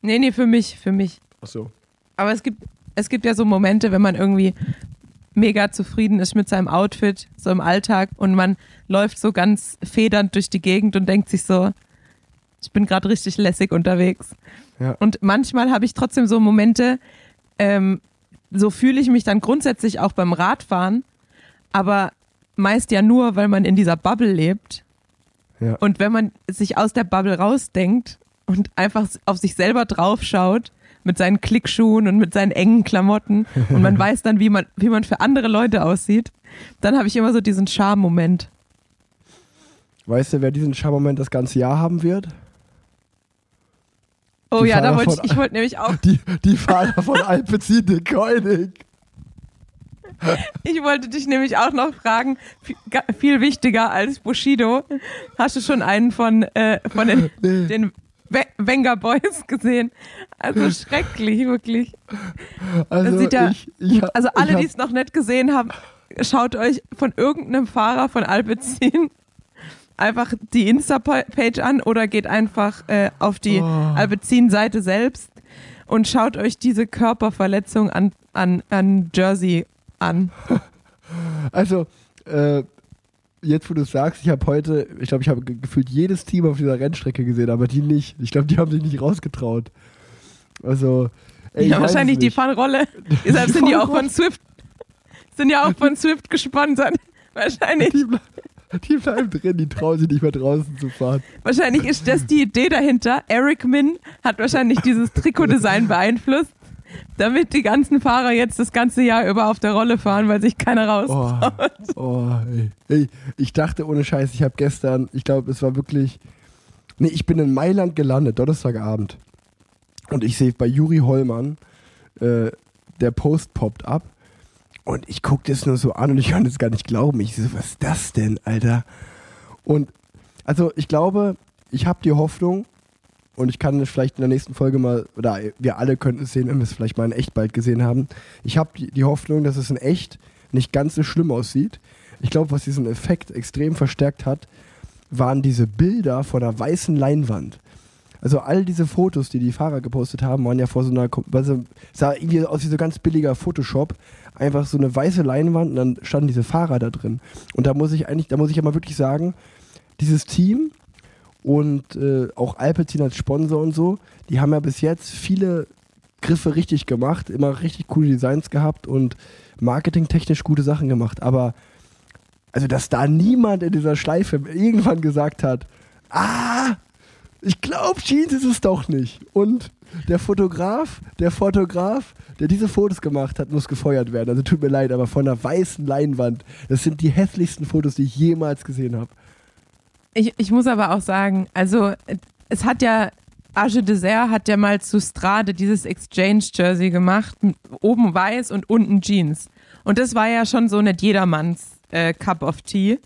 Nee, nee, für mich, für mich. Ach so. Aber es gibt, es gibt ja so Momente, wenn man irgendwie mega zufrieden ist mit seinem Outfit, so im Alltag und man läuft so ganz federnd durch die Gegend und denkt sich so, ich bin gerade richtig lässig unterwegs. Ja. Und manchmal habe ich trotzdem so Momente, ähm, so fühle ich mich dann grundsätzlich auch beim Radfahren, aber meist ja nur, weil man in dieser Bubble lebt. Ja. Und wenn man sich aus der Bubble rausdenkt und einfach auf sich selber draufschaut, mit seinen Klickschuhen und mit seinen engen Klamotten [laughs] und man weiß dann, wie man, wie man für andere Leute aussieht, dann habe ich immer so diesen Charme-Moment. Weißt du, wer diesen Schammoment das ganze Jahr haben wird? Oh Die ja, da Fahrer wollte von- ich, ich wollte nämlich auch, Die, die Fahrer von Alpecin de Koenig. ich wollte dich nämlich auch noch fragen, viel, wichtiger als Bushido, hast du schon einen von, äh, von den, Nee. den We- Wenger Boys gesehen? Also schrecklich, wirklich. Also, ja- ich, ich, Also alle, die es noch nicht gesehen haben, schaut euch von irgendeinem Fahrer von Alpecin einfach die Insta-Page an oder geht einfach äh, auf die Oh. Alpecin-Seite selbst und schaut euch diese Körperverletzung an, an, an Jersey an. [laughs] Also, äh, jetzt wo du es sagst, ich habe heute, ich glaube, ich habe ge- gefühlt jedes Team auf dieser Rennstrecke gesehen, aber die nicht. Ich glaube, die haben sich nicht rausgetraut. Also, ey, ja, wahrscheinlich die. Fahnenrolle. [laughs] Deshalb sind die auch von Swift, sind ja auch von [laughs] Swift gesponsert. Wahrscheinlich. Die, Die bleiben drin, die trauen sich nicht mehr draußen zu fahren. Wahrscheinlich ist das die Idee dahinter. Eric Min hat wahrscheinlich dieses Trikotdesign [laughs] beeinflusst, damit die ganzen Fahrer jetzt das ganze Jahr über auf der Rolle fahren, weil sich keiner raus. Oh, oh ey. ey. Ich dachte ohne Scheiß, ich habe gestern, ich glaube, es war wirklich. Nee, ich bin in Mailand gelandet, Donnerstagabend. Und ich sehe bei Juri Hollmann, äh, der Post poppt ab. Und ich gucke das nur so an und ich kann das gar nicht glauben. Ich so, was ist das denn, Alter? Und also ich glaube, ich habe die Hoffnung, und ich kann es vielleicht in der nächsten Folge mal, oder wir alle könnten es sehen, wenn wir es vielleicht mal in echt bald gesehen haben. Ich habe die, die Hoffnung, dass es in echt nicht ganz so schlimm aussieht. Ich glaube, was diesen Effekt extrem verstärkt hat, waren diese Bilder vor der weißen Leinwand. Also all diese Fotos, die die Fahrer gepostet haben, waren ja vor so einer, also sah irgendwie aus wie so ganz billiger Photoshop, einfach so eine weiße Leinwand und dann standen diese Fahrer da drin. Und da muss ich eigentlich, da muss ich ja mal wirklich sagen, dieses Team und äh, auch Alpecin als Sponsor und so, die haben ja bis jetzt viele Griffe richtig gemacht, immer richtig coole Designs gehabt und marketingtechnisch gute Sachen gemacht. Aber also, dass da niemand in dieser Schleife irgendwann gesagt hat, ah, ich glaube, Jeans ist es doch nicht. Und der Fotograf, der Fotograf, der diese Fotos gemacht hat, muss gefeuert werden. Also tut mir leid, aber von einer weißen Leinwand, das sind die hässlichsten Fotos, die ich jemals gesehen habe. Ich, ich muss aber auch sagen, also es hat ja, Age Dessert hat ja mal zu Strade dieses Exchange-Jersey gemacht, oben weiß und unten Jeans. Und das war ja schon so nicht jedermanns äh, Cup of Tea.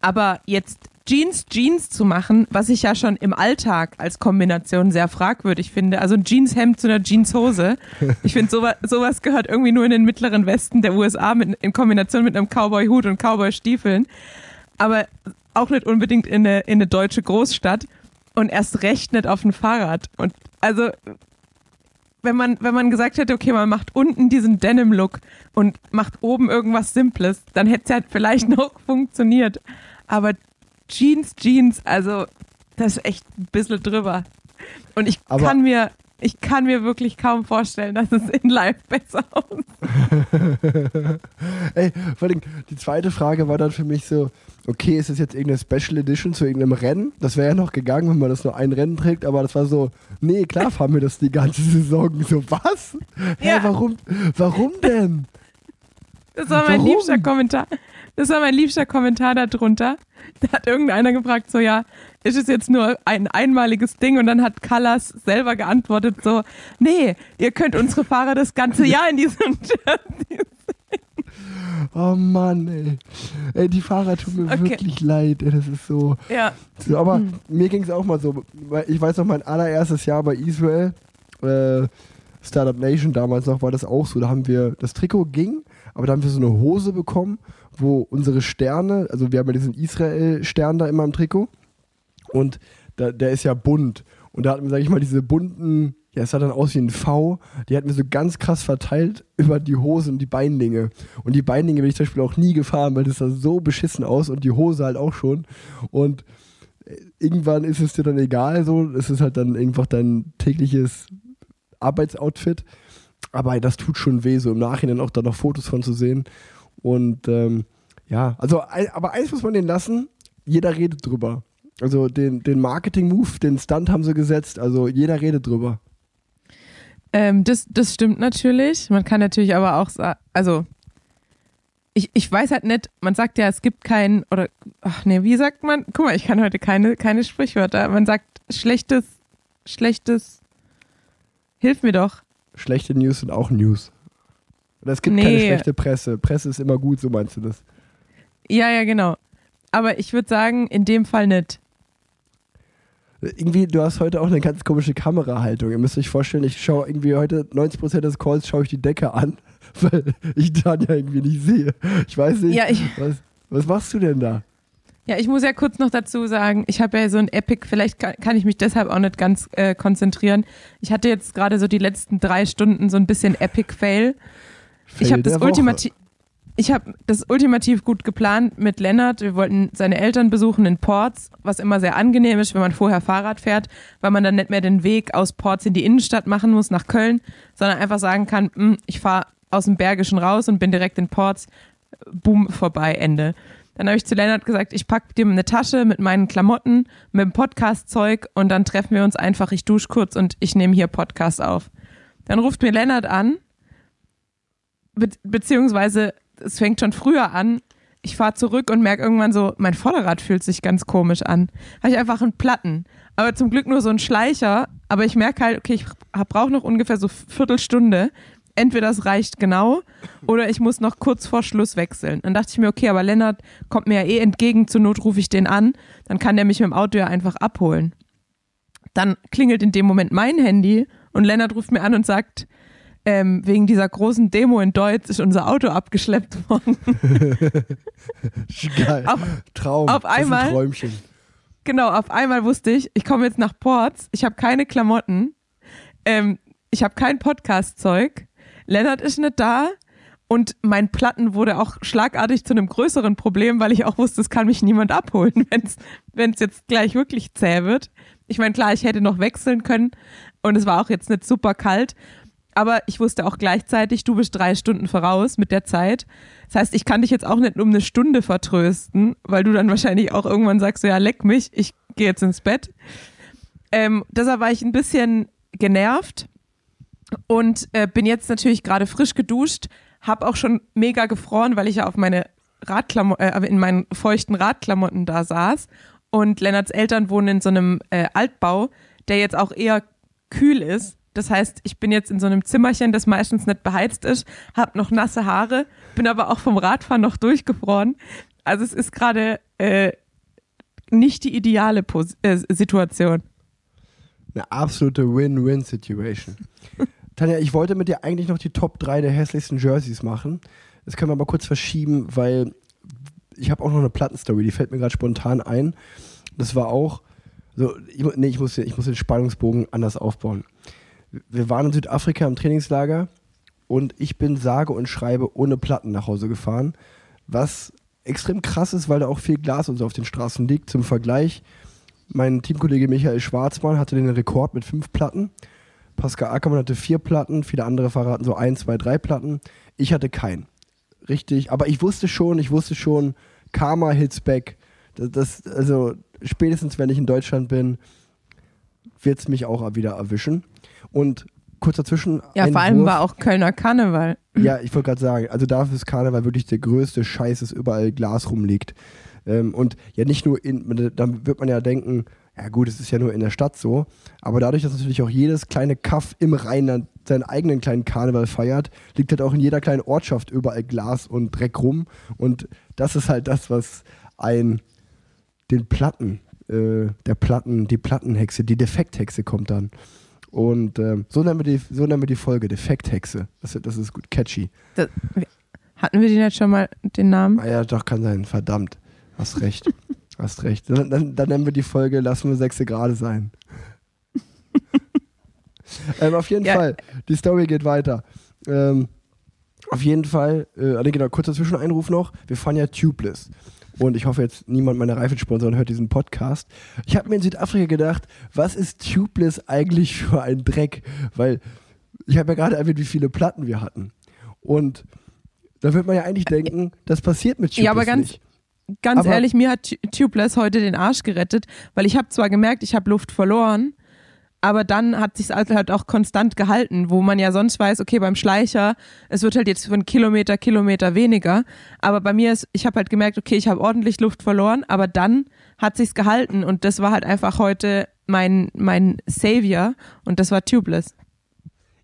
Aber jetzt Jeans Jeans zu machen, was ich ja schon im Alltag als Kombination sehr fragwürdig finde. Also ein Jeanshemd zu einer Jeanshose. Ich finde, sowas, sowas gehört irgendwie nur in den mittleren Westen der USA mit, in Kombination mit einem Cowboy-Hut und Cowboy-Stiefeln. Aber auch nicht unbedingt in eine, in eine deutsche Großstadt und erst recht nicht auf ein Fahrrad. Und also, wenn man, wenn man gesagt hätte, okay, man macht unten diesen Denim-Look und macht oben irgendwas Simples, dann hätte es ja vielleicht [laughs] noch funktioniert. Aber Jeans, Jeans, also, das ist echt ein bisschen drüber. Und ich Aber- kann mir, ich kann mir wirklich kaum vorstellen, dass es in Live besser aussieht. [laughs] Ey, vor allem, die zweite Frage war dann für mich so, okay, ist das jetzt irgendeine Special Edition zu irgendeinem Rennen? Das wäre ja noch gegangen, wenn man das nur ein Rennen trägt, aber das war so, nee, klar fahren wir das die ganze Saison. [laughs] So, was? Hä, Ja. warum, warum denn? Das war mein Warum? liebster Kommentar. Das war mein liebster Kommentar darunter. Da hat irgendeiner gefragt, so ja, ist es jetzt nur ein einmaliges Ding? Und dann hat Callas selber geantwortet, so, nee, ihr könnt unsere Fahrer das ganze [laughs] Jahr in diesem Jersey. Oh Mann, ey. Ey, die Fahrer tun mir Okay. wirklich leid, ey, das ist so. Ja, so aber mir ging es auch mal so, ich weiß noch, mein allererstes Jahr bei Israel, äh, Startup Nation damals noch, war das auch so. Da haben wir, das Trikot ging, aber da haben wir so eine Hose bekommen, wo unsere Sterne, also wir haben ja diesen Israel-Stern da immer im Trikot und da, der ist ja bunt. Und da hatten wir, sag ich mal, diese bunten, ja, es sah dann aus wie ein V, die hatten wir so ganz krass verteilt über die Hose und die Beinlinge. Und die Beinlinge bin ich zum Beispiel auch nie gefahren, weil das sah so beschissen aus und die Hose halt auch schon. Und äh, irgendwann ist es dir dann egal, so, es ist halt dann einfach dein tägliches Arbeitsoutfit. Aber das tut schon weh, so im Nachhinein auch da noch Fotos von zu sehen. Und ähm, ja, also, aber eins muss man denen lassen, jeder redet drüber. Also den, den Marketing-Move, den Stunt haben sie gesetzt, also jeder redet drüber. ähm, das, das stimmt natürlich. Man kann natürlich aber auch sagen, also ich, ich weiß halt nicht, man sagt ja, es gibt kein, oder, ach nee, wie sagt man? Guck mal, ich kann heute keine, keine Sprichwörter. Man sagt schlechtes, schlechtes, hilf mir doch. Schlechte News sind auch News. Oder es gibt Nee. keine schlechte Presse. Presse ist immer gut, so meinst du das? Ja, ja, genau. Aber ich würde sagen, in dem Fall nicht. Irgendwie, du hast heute auch eine ganz komische Kamerahaltung. Ihr müsst euch vorstellen, ich schaue irgendwie heute 90% des Calls schaue ich die Decke an, [laughs] weil ich Tanja irgendwie nicht sehe. Ich weiß nicht, Ja, ich, was, was machst du denn da? Ja, ich muss ja kurz noch dazu sagen, ich habe ja so ein Epic, vielleicht kann, kann ich mich deshalb auch nicht ganz äh, konzentrieren. Ich hatte jetzt gerade so die letzten drei Stunden so ein bisschen Epic-Fail. Ich habe das ultimativ. Ich habe das ultimativ gut geplant mit Lennart. Wir wollten seine Eltern besuchen in Ports, was immer sehr angenehm ist, wenn man vorher Fahrrad fährt, weil man dann nicht mehr den Weg aus Ports in die Innenstadt machen muss, nach Köln, sondern einfach sagen kann, "Hm, ich fahre aus dem Bergischen raus und bin direkt in Ports, boom, vorbei, Ende. Dann habe ich zu Lennart gesagt, ich packe dir eine Tasche mit meinen Klamotten, mit dem Podcast-Zeug und dann treffen wir uns einfach. Ich dusche kurz und ich nehme hier Podcast auf. Dann ruft mir Lennart an, be beziehungsweise es fängt schon früher an. Ich fahre zurück und merke irgendwann so, mein Vorderrad fühlt sich ganz komisch an. Habe ich einfach einen Platten. Aber zum Glück nur so einen Schleicher. Aber ich merke halt, okay, ich brauche noch ungefähr so Viertelstunde. Entweder das reicht genau oder ich muss noch kurz vor Schluss wechseln. Dann dachte ich mir, okay, aber Lennart kommt mir ja eh entgegen, zur Not rufe ich den an, dann kann der mich mit dem Auto ja einfach abholen. Dann klingelt in dem Moment mein Handy und Lennart ruft mir an und sagt, ähm, wegen dieser großen Demo in Deutsch ist unser Auto abgeschleppt worden. Geil. Auf- Traum. auf Das ist ein einmal- Träumchen. Genau, auf einmal wusste ich, ich komme jetzt nach Ports, ich habe keine Klamotten, ähm, ich habe kein Podcast-Zeug, Lennart ist nicht da und mein Platten wurde auch schlagartig zu einem größeren Problem, weil ich auch wusste, es kann mich niemand abholen, [laughs] wenn es jetzt gleich wirklich zäh wird. Ich meine, klar, ich hätte noch wechseln können und es war auch jetzt nicht super kalt, aber ich wusste auch gleichzeitig, du bist drei Stunden voraus mit der Zeit. Das heißt, ich kann dich jetzt auch nicht um eine Stunde vertrösten, weil du dann wahrscheinlich auch irgendwann sagst, so, ja, leck mich, ich gehe jetzt ins Bett. Ähm, deshalb war ich ein bisschen genervt und äh, bin jetzt natürlich gerade frisch geduscht, habe auch schon mega gefroren, weil ich ja auf meine Radklamo äh, in meinen feuchten Radklamotten da saß. Und Lennarts Eltern wohnen in so einem äh, Altbau, der jetzt auch eher kühl ist. Das heißt, ich bin jetzt in so einem Zimmerchen, das meistens nicht beheizt ist, habe noch nasse Haare, bin aber auch vom Radfahren noch durchgefroren. Also es ist gerade äh, nicht die ideale Pos äh, Situation. Eine absolute Win-Win-Situation. [laughs] Tanja, ich wollte mit dir eigentlich noch die Top 3 der hässlichsten Jerseys machen. Das können wir aber kurz verschieben, weil ich habe auch noch eine Plattenstory, die fällt mir gerade spontan ein. Das war auch, so, ich, nee, ich muss, den- ich muss den Spannungsbogen anders aufbauen. Wir waren in Südafrika im Trainingslager und ich bin sage und schreibe ohne Platten nach Hause gefahren, was extrem krass ist, weil da auch viel Glas und so auf den Straßen liegt. Zum Vergleich, mein Teamkollege Michael Schwarzmann hatte den Rekord mit fünf Platten. Pascal Ackermann hatte vier Platten, viele andere Fahrer hatten so ein, zwei, drei Platten. Ich hatte keinen. Richtig, aber ich wusste schon, ich wusste schon, Karma hits back. Das, das, also spätestens, wenn ich in Deutschland bin, wird es mich auch wieder erwischen. Und kurz dazwischen. Ja, vor allem Wurf. war auch Kölner Karneval. Ja, ich wollte gerade sagen, also dafür ist Karneval wirklich der größte Scheiß, dass überall Glas rumliegt. Ähm, und ja, nicht nur in, dann wird man ja denken, ja gut, es ist ja nur in der Stadt so, aber dadurch, dass natürlich auch jedes kleine Kaff im Rheinland seinen eigenen kleinen Karneval feiert, liegt halt auch in jeder kleinen Ortschaft überall Glas und Dreck rum. Und das ist halt das, was ein den Platten, äh, der Platten, die Plattenhexe, die Defekthexe kommt dann. Und ähm, so, nennen wir die, so nennen wir die Folge, Defekthexe. Das, das ist gut catchy. Das, hatten wir den jetzt schon mal den Namen? Ah ja, doch, kann sein. Verdammt. Hast recht. [laughs] Hast recht. Dann, dann, dann nennen wir die Folge Lassen wir sechste Grade sein. [laughs] ähm, auf jeden Ja. Fall. Die Story geht weiter. Ähm, auf jeden Fall, äh, genau, kurzer Zwischeneinruf noch. Wir fahren ja tubeless. Und ich hoffe jetzt, niemand meiner Reifensponsoren hört diesen Podcast. Ich habe mir in Südafrika gedacht, was ist tubeless eigentlich für ein Dreck? Weil ich habe ja gerade erwähnt, wie viele Platten wir hatten. Und da wird man ja eigentlich denken, das passiert mit tubeless Ja, aber ganz- nicht. Ganz Aber- ehrlich, mir hat Tu- Tubeless heute den Arsch gerettet, weil ich habe zwar gemerkt, ich habe Luft verloren, aber dann hat sich halt auch konstant gehalten, wo man ja sonst weiß, okay, beim Schleicher, es wird halt jetzt von Kilometer, Kilometer weniger, aber bei mir ist, ich habe halt gemerkt, okay, ich habe ordentlich Luft verloren, aber dann hat sich's gehalten und das war halt einfach heute mein, mein Savior und das war Tubeless.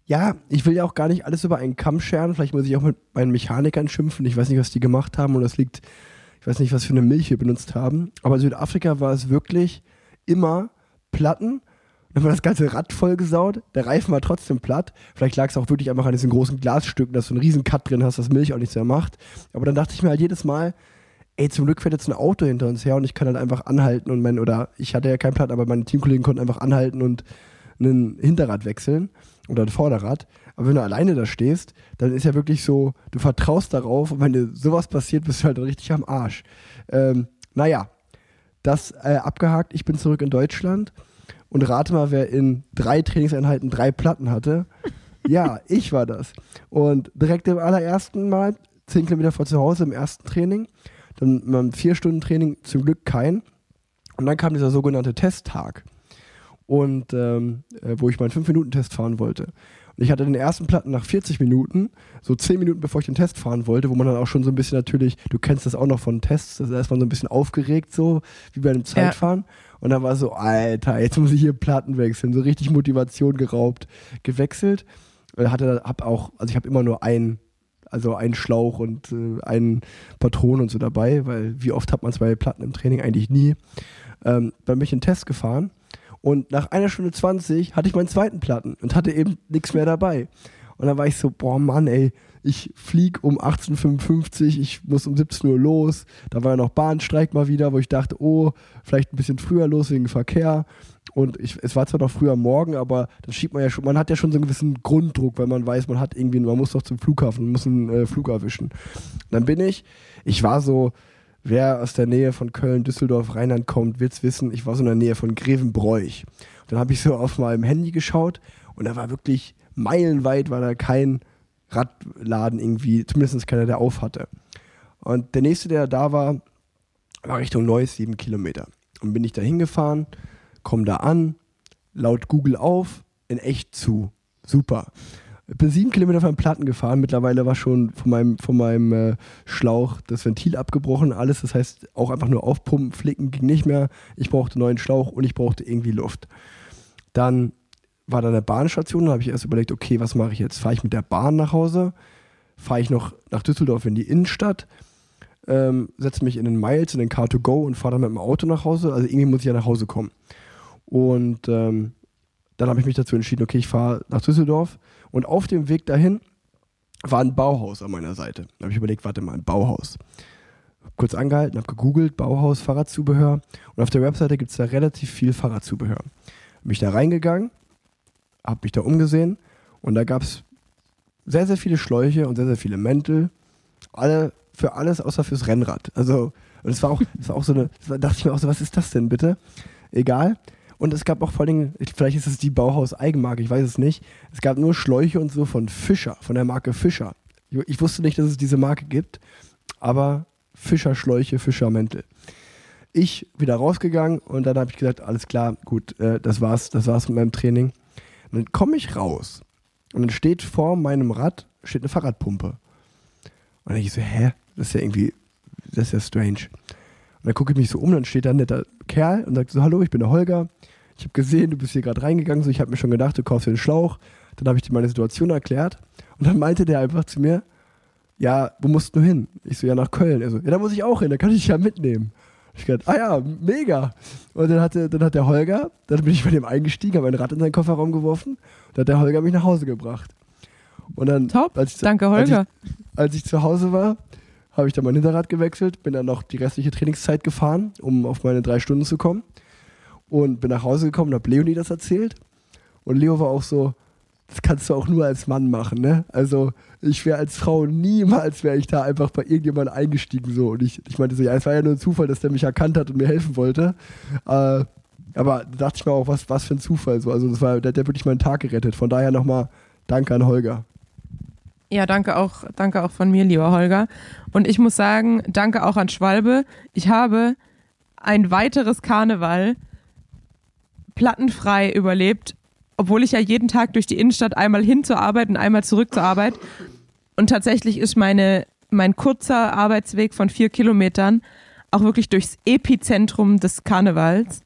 Ja, ich will ja auch gar nicht alles über einen Kamm scheren. Vielleicht muss ich auch mit meinen Mechanikern schimpfen. Ich weiß nicht, was die gemacht haben und das liegt, ich weiß nicht, was für eine Milch wir benutzt haben. Aber in Südafrika war es wirklich immer Platten. Dann war das ganze Rad vollgesaut. Der Reifen war trotzdem platt. Vielleicht lag es auch wirklich einfach an diesen großen Glasstücken, dass du einen riesen Cut drin hast, dass Milch auch nichts mehr macht. Aber dann dachte ich mir halt jedes Mal, ey, zum Glück fährt jetzt ein Auto hinter uns her und ich kann halt einfach anhalten und mein, oder ich hatte ja keinen Platt, aber meine Teamkollegen konnten einfach anhalten und ein Hinterrad wechseln oder ein Vorderrad. Aber wenn du alleine da stehst, dann ist ja wirklich so, du vertraust darauf und wenn dir sowas passiert, bist du halt richtig am Arsch. Ähm, naja, das äh, abgehakt. Ich bin zurück in Deutschland und rate mal, wer in drei Trainingseinheiten drei Platten hatte. [laughs] Ja, ich war das. Und direkt im allerersten Mal, zehn Kilometer vor zu Hause im ersten Training, Dann beim vier Stunden Training zum Glück kein. Und dann kam dieser sogenannte Testtag. Und ähm, äh, wo ich meinen 5-Minuten-Test fahren wollte. Und ich hatte den ersten Platten nach 40 Minuten, so 10 Minuten bevor ich den Test fahren wollte, wo man dann auch schon so ein bisschen natürlich, du kennst das auch noch von Tests, da ist man so ein bisschen aufgeregt, so wie bei einem Zeitfahren. Und dann war so, Alter, jetzt muss ich hier Platten wechseln, so richtig Motivation geraubt, gewechselt. Äh, Hatte, hab auch, also ich habe immer nur einen, also einen Schlauch und äh, einen Patron und so dabei, weil wie oft hat man zwei Platten im Training? Eigentlich nie. Ähm, dann bin ich einen Test gefahren und nach einer Stunde 20 hatte ich meinen zweiten Platten und hatte eben nichts mehr dabei. Und dann war ich so, boah Mann, ey, ich flieg um 18.55 Uhr, ich muss um 17 Uhr los. Da war ja noch Bahnstreik mal wieder, wo ich dachte, oh, vielleicht ein bisschen früher los wegen Verkehr. Und ich, es war zwar noch früher Morgen, aber dann schiebt man ja schon, man hat ja schon so einen gewissen Grunddruck, weil man weiß, man hat irgendwie, man muss doch zum Flughafen, man muss einen äh, Flug erwischen. Dann bin ich, ich war so, wer aus der Nähe von Köln, Düsseldorf, Rheinland kommt, wird's wissen, ich war so in der Nähe von Grevenbroich. Dann habe ich so auf meinem Handy geschaut und da war wirklich meilenweit war da kein Radladen irgendwie, zumindest keiner, der auf hatte. Und der nächste, der da war, war Richtung Neuss, sieben Kilometer. Und bin ich da hingefahren, komm da an, laut Google auf, in echt zu. Super. Bin sieben Kilometer von den Platten gefahren. Mittlerweile war schon von meinem, von meinem äh, Schlauch das Ventil abgebrochen, alles. Das heißt, auch einfach nur aufpumpen, flicken ging nicht mehr. Ich brauchte einen neuen Schlauch und ich brauchte irgendwie Luft. Dann war da eine Bahnstation, da habe ich erst überlegt, okay, was mache ich jetzt? Fahre ich mit der Bahn nach Hause? Fahre ich noch nach Düsseldorf in die Innenstadt? Ähm, setze mich in den Miles, in den Car2Go und fahre dann mit dem Auto nach Hause. Also irgendwie muss ich ja nach Hause kommen. Und ähm, dann habe ich mich dazu entschieden, okay, ich fahre nach Düsseldorf. Und auf dem Weg dahin war ein Bauhaus an meiner Seite. Da habe ich überlegt, warte mal, ein Bauhaus. Hab kurz angehalten, habe gegoogelt, Bauhaus, Fahrradzubehör. Und auf der Webseite gibt es da relativ viel Fahrradzubehör. Bin ich da reingegangen, habe mich da umgesehen und da gab es sehr, sehr viele Schläuche und sehr, sehr viele Mäntel. Alle für alles außer fürs Rennrad. Also, und es war auch, es war auch so eine, da dachte ich mir auch so, was ist das denn bitte? Egal. Und es gab auch vor allem, vielleicht ist es die Bauhaus-Eigenmarke, ich weiß es nicht. Es gab nur Schläuche und so von Fischer, von der Marke Fischer. Ich, ich wusste nicht, dass es diese Marke gibt, aber Fischer-Schläuche, Fischer-Mäntel. Ich wieder rausgegangen und dann habe ich gesagt, alles klar, gut, äh, das war's, das war's mit meinem Training. Und dann komme ich raus und dann steht vor meinem Rad steht eine Fahrradpumpe. Und dann ich so, hä? Das ist ja irgendwie, das ist ja strange. Und dann gucke ich mich so um, dann steht da ein netter Kerl und sagt so, hallo, ich bin der Holger. Ich habe gesehen, du bist hier gerade reingegangen, so ich habe mir schon gedacht, du kaufst dir einen Schlauch. Dann habe ich dir meine Situation erklärt und dann meinte der einfach zu mir, ja, wo musst du hin? Ich so, ja, nach Köln. Er so, ja, da muss ich auch hin, da kann ich dich ja mitnehmen. Ich gedacht, ah ja, mega. Und dann, hatte, dann hat der Holger, dann bin ich bei dem eingestiegen, habe ein Rad in seinen Kofferraum geworfen. Dann hat der Holger mich nach Hause gebracht. Und dann, Top. als ich, Danke, Holger. Als ich, als ich zu Hause war, habe ich dann mein Hinterrad gewechselt, bin dann noch die restliche Trainingszeit gefahren, um auf meine drei Stunden zu kommen. Und bin nach Hause gekommen und habe Leonie das erzählt. Und Leo war auch so, das kannst du auch nur als Mann machen, ne? Also ich wäre als Frau niemals wäre ich da einfach bei irgendjemandem eingestiegen so. Und ich, ich meinte so, ja, es war ja nur ein Zufall, dass der mich erkannt hat und mir helfen wollte. Äh, aber da dachte ich mir auch, was, was für ein Zufall. So. Also das war, der hat wirklich meinen Tag gerettet. Von daher nochmal Danke an Holger. Ja, danke auch, danke auch von mir, lieber Holger. Und ich muss sagen, danke auch an Schwalbe. Ich habe ein weiteres Karneval plattenfrei überlebt, obwohl ich ja jeden Tag durch die Innenstadt einmal hin zur Arbeit und einmal zurück zur Arbeit. Und tatsächlich ist meine, mein kurzer Arbeitsweg von vier Kilometern auch wirklich durchs Epizentrum des Karnevals.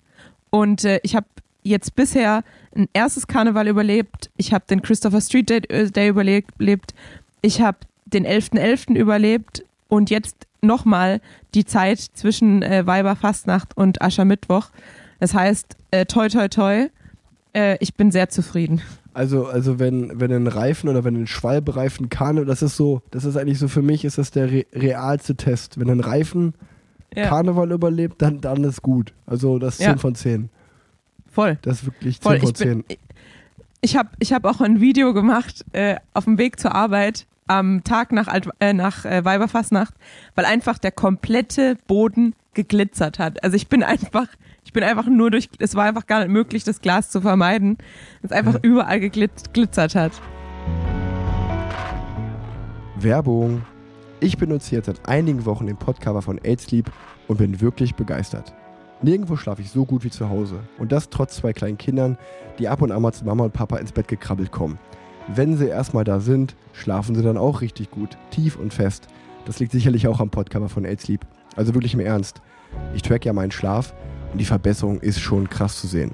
Und äh, ich habe jetzt bisher ein erstes Karneval überlebt. Ich habe den Christopher Street Day, äh, Day überlebt. Ich habe den 11.11. .11. überlebt. Und jetzt nochmal die Zeit zwischen äh, Weiberfastnacht und Aschermittwoch. Das heißt, äh, toi, toi, toi. Äh, ich bin sehr zufrieden. Also, also wenn, wenn ein Reifen oder wenn ein Schwalbereifen Karneval, das ist so, das ist eigentlich so für mich, ist das der re realste Test. Wenn ein Reifen Ja. Karneval überlebt, dann, dann ist gut. Also das ist Ja. 10 von 10. Voll. Das ist wirklich 10 Voll. von Ich, 10. bin, ich- ich habe ich hab auch ein Video gemacht äh, auf dem Weg zur Arbeit am Tag nach, Alt, äh, nach äh, Weiberfastnacht, weil einfach der komplette Boden geglitzert hat. Also ich bin [laughs] einfach, ich bin einfach nur durch, es war einfach gar nicht möglich, das Glas zu vermeiden, es einfach überall geglitzert hat. Werbung. Ich benutze jetzt seit einigen Wochen den Podcover von 8 Sleep und bin wirklich begeistert. Nirgendwo schlafe ich so gut wie zu Hause. Und das trotz zwei kleinen Kindern, die ab und an mal zu Mama und Papa ins Bett gekrabbelt kommen. Wenn sie erstmal da sind, schlafen sie dann auch richtig gut, tief und fest. Das liegt sicherlich auch am Podcover von 8 Sleep. Also wirklich im Ernst. Ich track ja meinen Schlaf die Verbesserung ist schon krass zu sehen.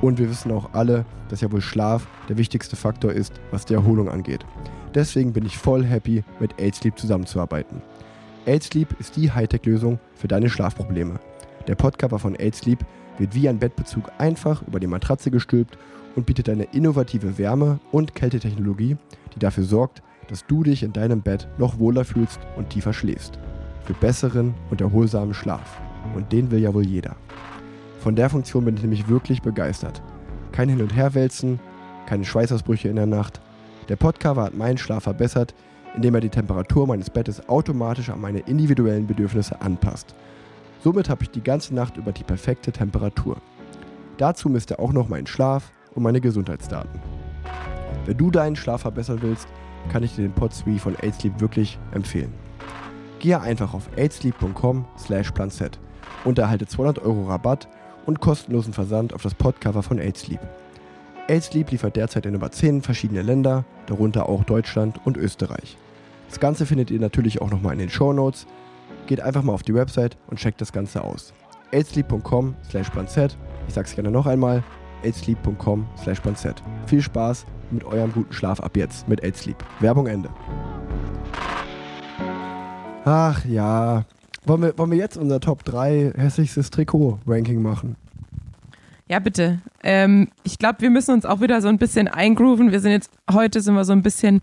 Und wir wissen auch alle, dass ja wohl Schlaf der wichtigste Faktor ist, was die Erholung angeht. Deswegen bin ich voll happy, mit 8 Sleep zusammenzuarbeiten. 8 Sleep ist die Hightech-Lösung für deine Schlafprobleme. Der Podcover von 8 Sleep wird wie ein Bettbezug einfach über die Matratze gestülpt und bietet eine innovative Wärme- und Kältetechnologie, die dafür sorgt, dass du dich in deinem Bett noch wohler fühlst und tiefer schläfst. Für besseren und erholsamen Schlaf. Und den will ja wohl jeder. Von der Funktion bin ich nämlich wirklich begeistert. Kein Hin- und Herwälzen, keine Schweißausbrüche in der Nacht. Der Podcover hat meinen Schlaf verbessert, indem er die Temperatur meines Bettes automatisch an meine individuellen Bedürfnisse anpasst. Somit habe ich die ganze Nacht über die perfekte Temperatur. Dazu misst er auch noch meinen Schlaf und meine Gesundheitsdaten. Wenn du deinen Schlaf verbessern willst, kann ich dir den Pod 3 von 8sleep wirklich empfehlen. Gehe einfach auf 8sleep.com slash planset und erhalte 200 Euro Rabatt und kostenlosen Versand auf das Podcover von 8sleep. 8sleep liefert derzeit in über 10 verschiedene Länder, darunter auch Deutschland und Österreich. Das Ganze findet ihr natürlich auch nochmal in den Show Notes. Geht einfach mal auf die Website und checkt das Ganze aus. 8sleep.com slash. Ich sag's gerne noch einmal. 8sleep.com slash. Viel Spaß mit eurem guten Schlaf ab jetzt mit 8sleep. Werbung Ende. Ach ja. Wollen wir, wollen wir jetzt unser Top 3 hässlichstes Trikot-Ranking machen? Ja, bitte. Ähm, ich glaube, wir müssen uns auch wieder so ein bisschen eingrooven. Wir sind jetzt, heute sind wir so ein bisschen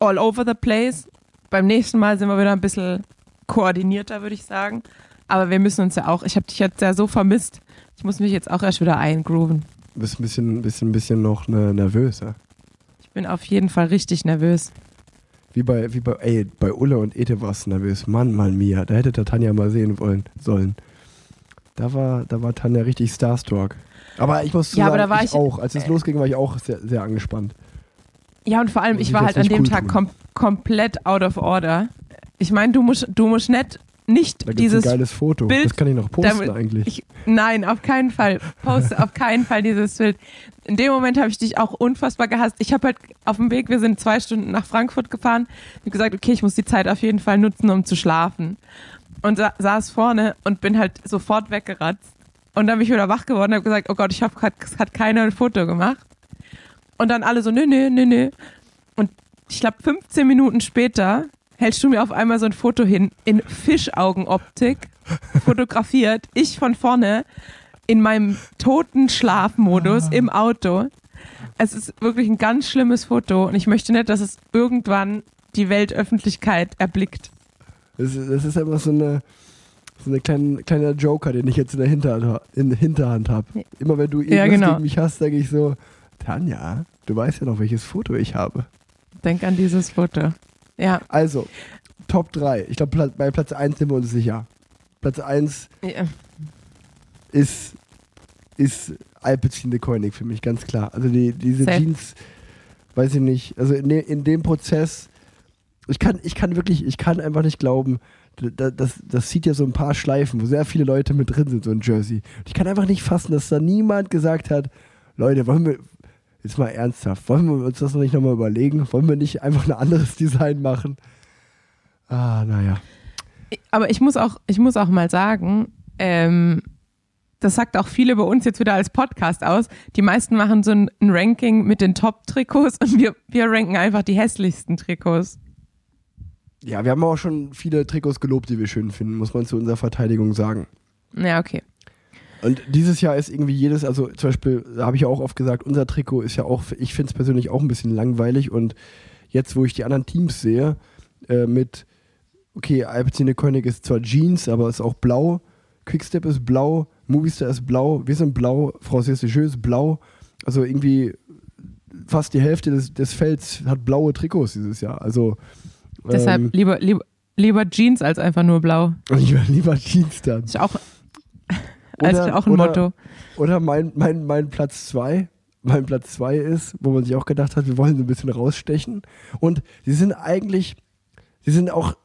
all over the place. Beim nächsten Mal sind wir wieder ein bisschen koordinierter, würde ich sagen. Aber wir müssen uns ja auch, ich habe dich jetzt ja so vermisst. Ich muss mich jetzt auch erst wieder eingrooven. Du bist ein bisschen, bisschen, bisschen noch ne, nervös, ja? Ich bin auf jeden Fall richtig nervös. Wie bei, wie bei, ey, bei Ulle und Ete warst du nervös. Mann, Mann, Mia. Da hätte der Tanja mal sehen wollen, sollen. Da war, da war Tanja richtig Starstruck. Aber ich muss Ja, aber sagen, da war ich, ich- auch. Als es losging, war ich auch sehr, sehr angespannt. Ja, und vor allem, Muss ich ich war halt an dem cool Tag kom komplett out of order. Ich meine, du musst, du musst nicht, nicht Da dieses ein geiles Foto. Bild, das kann ich noch posten damit- eigentlich. Ich, nein, auf keinen Fall. Poste auf keinen Fall dieses Bild. In dem Moment habe ich dich auch unfassbar gehasst. Ich habe halt auf dem Weg, wir sind zwei Stunden nach Frankfurt gefahren, habe gesagt, okay, ich muss die Zeit auf jeden Fall nutzen, um zu schlafen. Und sa saß vorne und bin halt sofort weggeratzt. Und dann bin ich wieder wach geworden und habe gesagt, oh Gott, ich habe gerade hat keiner ein Foto gemacht. Und dann alle so, nö, nö, nö, nö. Und ich glaube, 15 Minuten später hältst du mir auf einmal so ein Foto hin in Fischaugenoptik, fotografiert, ich von vorne in meinem toten Schlafmodus im Auto. Es ist wirklich ein ganz schlimmes Foto und ich möchte nicht, dass es irgendwann die Weltöffentlichkeit erblickt. Das, ist- das ist einfach so eine, so eine kleine, kleiner Joker, den ich jetzt in der Hinterhand, in der Hinterhand habe. Immer wenn du Ja, irgendwas genau. gegen mich hast, sage ich so, Tanja, du weißt ja noch, welches Foto ich habe. Denk an dieses Foto. Ja. Also, Top 3. Ich glaube, bei Platz 1 sind wir uns sicher. Platz 1 Ja. ist, ist Alpecin de Koenig für mich, ganz klar. Also die, diese Safe. Jeans, weiß ich nicht, also in, de, in dem Prozess, ich kann, ich kann wirklich, ich kann einfach nicht glauben, da- das, das sieht ja so ein paar Schleifen, wo sehr viele Leute mit drin sind, so ein Jersey. Ich kann einfach nicht fassen, dass da niemand gesagt hat, Leute, wollen wir, jetzt mal ernsthaft, wollen wir uns das noch nicht nochmal überlegen? Wollen wir nicht einfach ein anderes Design machen? Ah, naja. Aber ich muss auch, ich muss auch mal sagen, ähm, das sagt auch viele bei uns jetzt wieder als Podcast aus. Die meisten machen so ein, ein Ranking mit den Top-Trikots und wir, wir ranken einfach die hässlichsten Trikots. Ja, wir haben auch schon viele Trikots gelobt, die wir schön finden, muss man zu unserer Verteidigung sagen. Ja, okay. Und dieses Jahr ist irgendwie jedes, also zum Beispiel, da habe ich ja auch oft gesagt, unser Trikot ist ja auch, ich finde es persönlich auch ein bisschen langweilig. Und jetzt, wo ich die anderen Teams sehe, äh, mit, okay, Alpecin König ist zwar Jeans, aber ist auch blau, Quickstep ist blau, Movistar ist blau, wir sind blau, Française de Jeux ist blau, also irgendwie fast die Hälfte des, des Felds hat blaue Trikots dieses Jahr, also Deshalb ähm, lieber, lieber, lieber Jeans als einfach nur blau. [laughs] lieber, lieber Jeans dann. Ist auch, ist Oder- auch ein oder- Motto. Oder mein, mein, mein Platz zwei, mein Platz zwei ist, wo man sich auch gedacht hat, wir wollen so ein bisschen rausstechen. Und sie sind eigentlich sie sind auch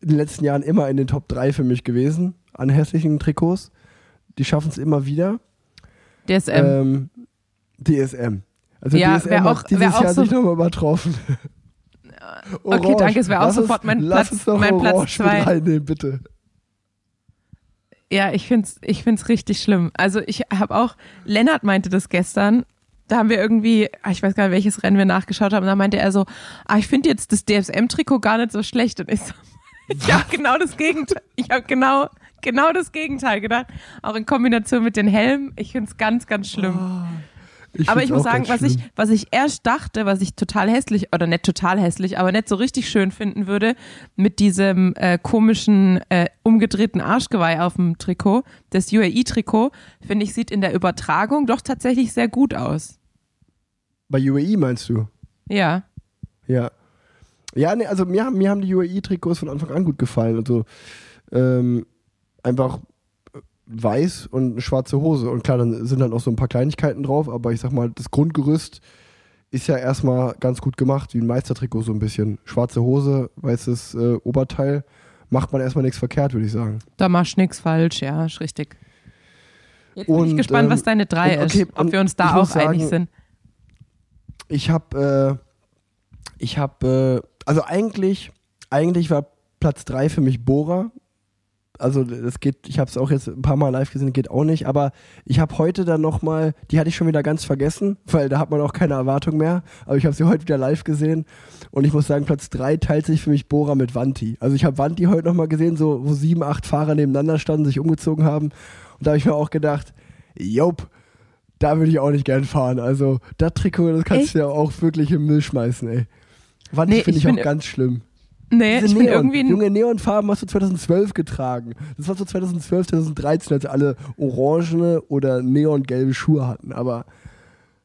in den letzten Jahren immer in den Top 3 für mich gewesen an hässlichen Trikots. Die schaffen es immer wieder. DSM. Ähm, DSM. Also Ja, DSM wär hat auch- dieses auch Jahr so- sich nochmal übertroffen. Okay, danke, es wäre auch Lass sofort mein lass Platz- uns doch mein Platz zwei. reinnehmen, bitte. Ja, ich find's, ich find's richtig schlimm. Also ich habe auch, Lennart meinte das gestern, da haben wir irgendwie, ah, ich weiß gar nicht, welches Rennen wir nachgeschaut haben, da meinte er so, ah, ich finde jetzt das DSM-Trikot gar nicht so schlecht. Und ich so, [laughs] ich habe genau das Gegenteil, ich habe genau, genau das Gegenteil gedacht. Auch in Kombination mit den Helmen, ich find's ganz, ganz schlimm. Ich Aber ich muss sagen, was ich, was ich erst dachte, was ich total hässlich, oder nicht total hässlich, aber nicht so richtig schön finden würde, mit diesem äh, komischen äh, umgedrehten Arschgeweih auf dem Trikot, das UAE-Trikot, finde ich, sieht in der Übertragung doch tatsächlich sehr gut aus. Bei UAE meinst du? Ja. Ja. Ja, nee, also mir, haben- mir haben die UAE-Trikots von Anfang an gut gefallen. Also ähm, einfach weiß und eine schwarze Hose. Und klar, dann sind dann auch so ein paar Kleinigkeiten drauf, aber ich sag mal, das Grundgerüst ist ja erstmal ganz gut gemacht, wie ein Meistertrikot so ein bisschen. Schwarze Hose, weißes äh, Oberteil. Macht man erstmal nichts verkehrt, würde ich sagen. Da machst du nichts falsch, ja, ist richtig. Jetzt bin ich Und, gespannt, ähm, was deine drei und okay, ist, ob und wir uns da auch einig sagen, sind. Ich habe, äh, ich habe, äh, also eigentlich, eigentlich war Platz 3 für mich Bora. Also das geht, ich habe es auch jetzt ein paar Mal live gesehen, geht auch nicht. Aber ich habe heute dann nochmal, die hatte ich schon wieder ganz vergessen, weil da hat man auch keine Erwartung mehr. Aber ich habe sie heute wieder live gesehen und ich muss sagen, Platz 3 teilt sich für mich Bora mit Vanti. Also ich habe Vanti heute nochmal gesehen, so wo sieben, acht Fahrer nebeneinander standen, sich umgezogen haben. Und da habe ich mir auch gedacht, jop, da würde ich auch nicht gern fahren. Also das Trikot, das kannst du ja auch wirklich im Müll schmeißen, ey. Vanti Nee, finde ich ich, auch ganz schlimm. Nee, Diese ich bin Neon, irgendwie ein, junge Neonfarben hast du 2012 getragen. Das war so 2012, 2013, als alle orangene oder neongelbe Schuhe hatten. Aber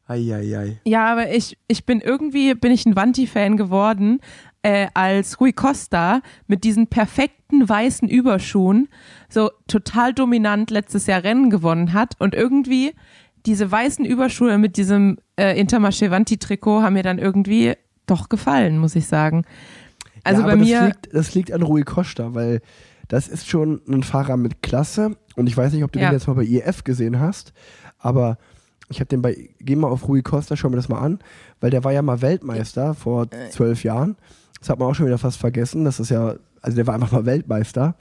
Eieiei. Ja, aber ich, ich bin irgendwie, bin ich ein Vanti-Fan geworden, äh, als Rui Costa mit diesen perfekten weißen Überschuhen so total dominant letztes Jahr Rennen gewonnen hat und irgendwie diese weißen Überschuhe mit diesem äh, Intermarché Vanti-Trikot haben mir dann irgendwie doch gefallen, muss ich sagen. Also ja, bei mir, Das liegt, das liegt an Rui Costa, weil das ist schon ein Fahrer mit Klasse. Und ich weiß nicht, ob du Ja. den jetzt mal bei IF gesehen hast, aber ich habe den bei, geh mal auf Rui Costa, schau mir das mal an, weil der war ja mal Weltmeister vor Äh. zwölf Jahren. Das hat man auch schon wieder fast vergessen. Das ist ja, also der war einfach mal Weltmeister.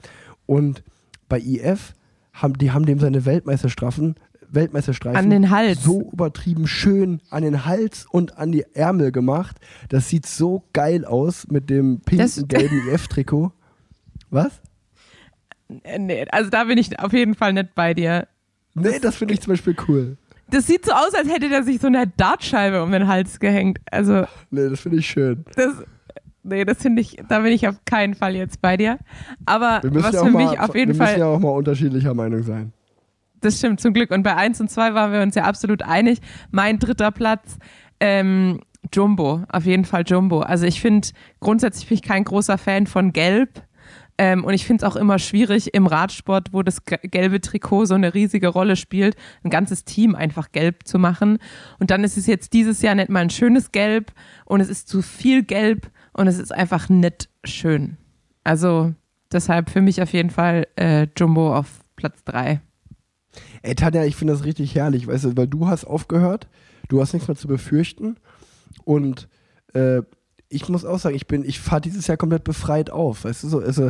Und bei IF haben, die haben dem seine Weltmeisterstrafen, Weltmeisterstreifen An den Hals. so übertrieben schön an den Hals und an die Ärmel gemacht. Das sieht so geil aus mit dem pinken, gelben [laughs] IF-Trikot. Was? äh, nee, also da bin ich auf jeden Fall nicht bei dir. Nee, das finde ich zum Beispiel cool. Das sieht so aus, als hätte der sich so eine Dartscheibe um den Hals gehängt. Also Nee, das finde ich schön. Das, nee, das finde ich, da bin ich auf keinen Fall jetzt bei dir. Aber Wir müssen, was ja für mal, mich auf jeden wir müssen Fall, ja auch mal unterschiedlicher Meinung sein. Das stimmt zum Glück. Und bei 1 und 2 waren wir uns ja absolut einig. Mein dritter Platz, ähm, Jumbo, auf jeden Fall Jumbo. Also ich finde, grundsätzlich bin ich kein großer Fan von Gelb. Ähm, und ich finde es auch immer schwierig im Radsport, wo das ge- gelbe Trikot so eine riesige Rolle spielt, ein ganzes Team einfach gelb zu machen. Und dann ist es jetzt dieses Jahr nicht mal ein schönes Gelb und es ist zu viel Gelb und es ist einfach nicht schön. Also deshalb für mich auf jeden Fall äh, Jumbo auf Platz drei. Ey, Tanja, ich finde das richtig herrlich, weißt du, weil du hast aufgehört, du hast nichts mehr zu befürchten und äh, ich muss auch sagen, ich bin, ich fahre dieses Jahr komplett befreit auf, weißt du, so, also,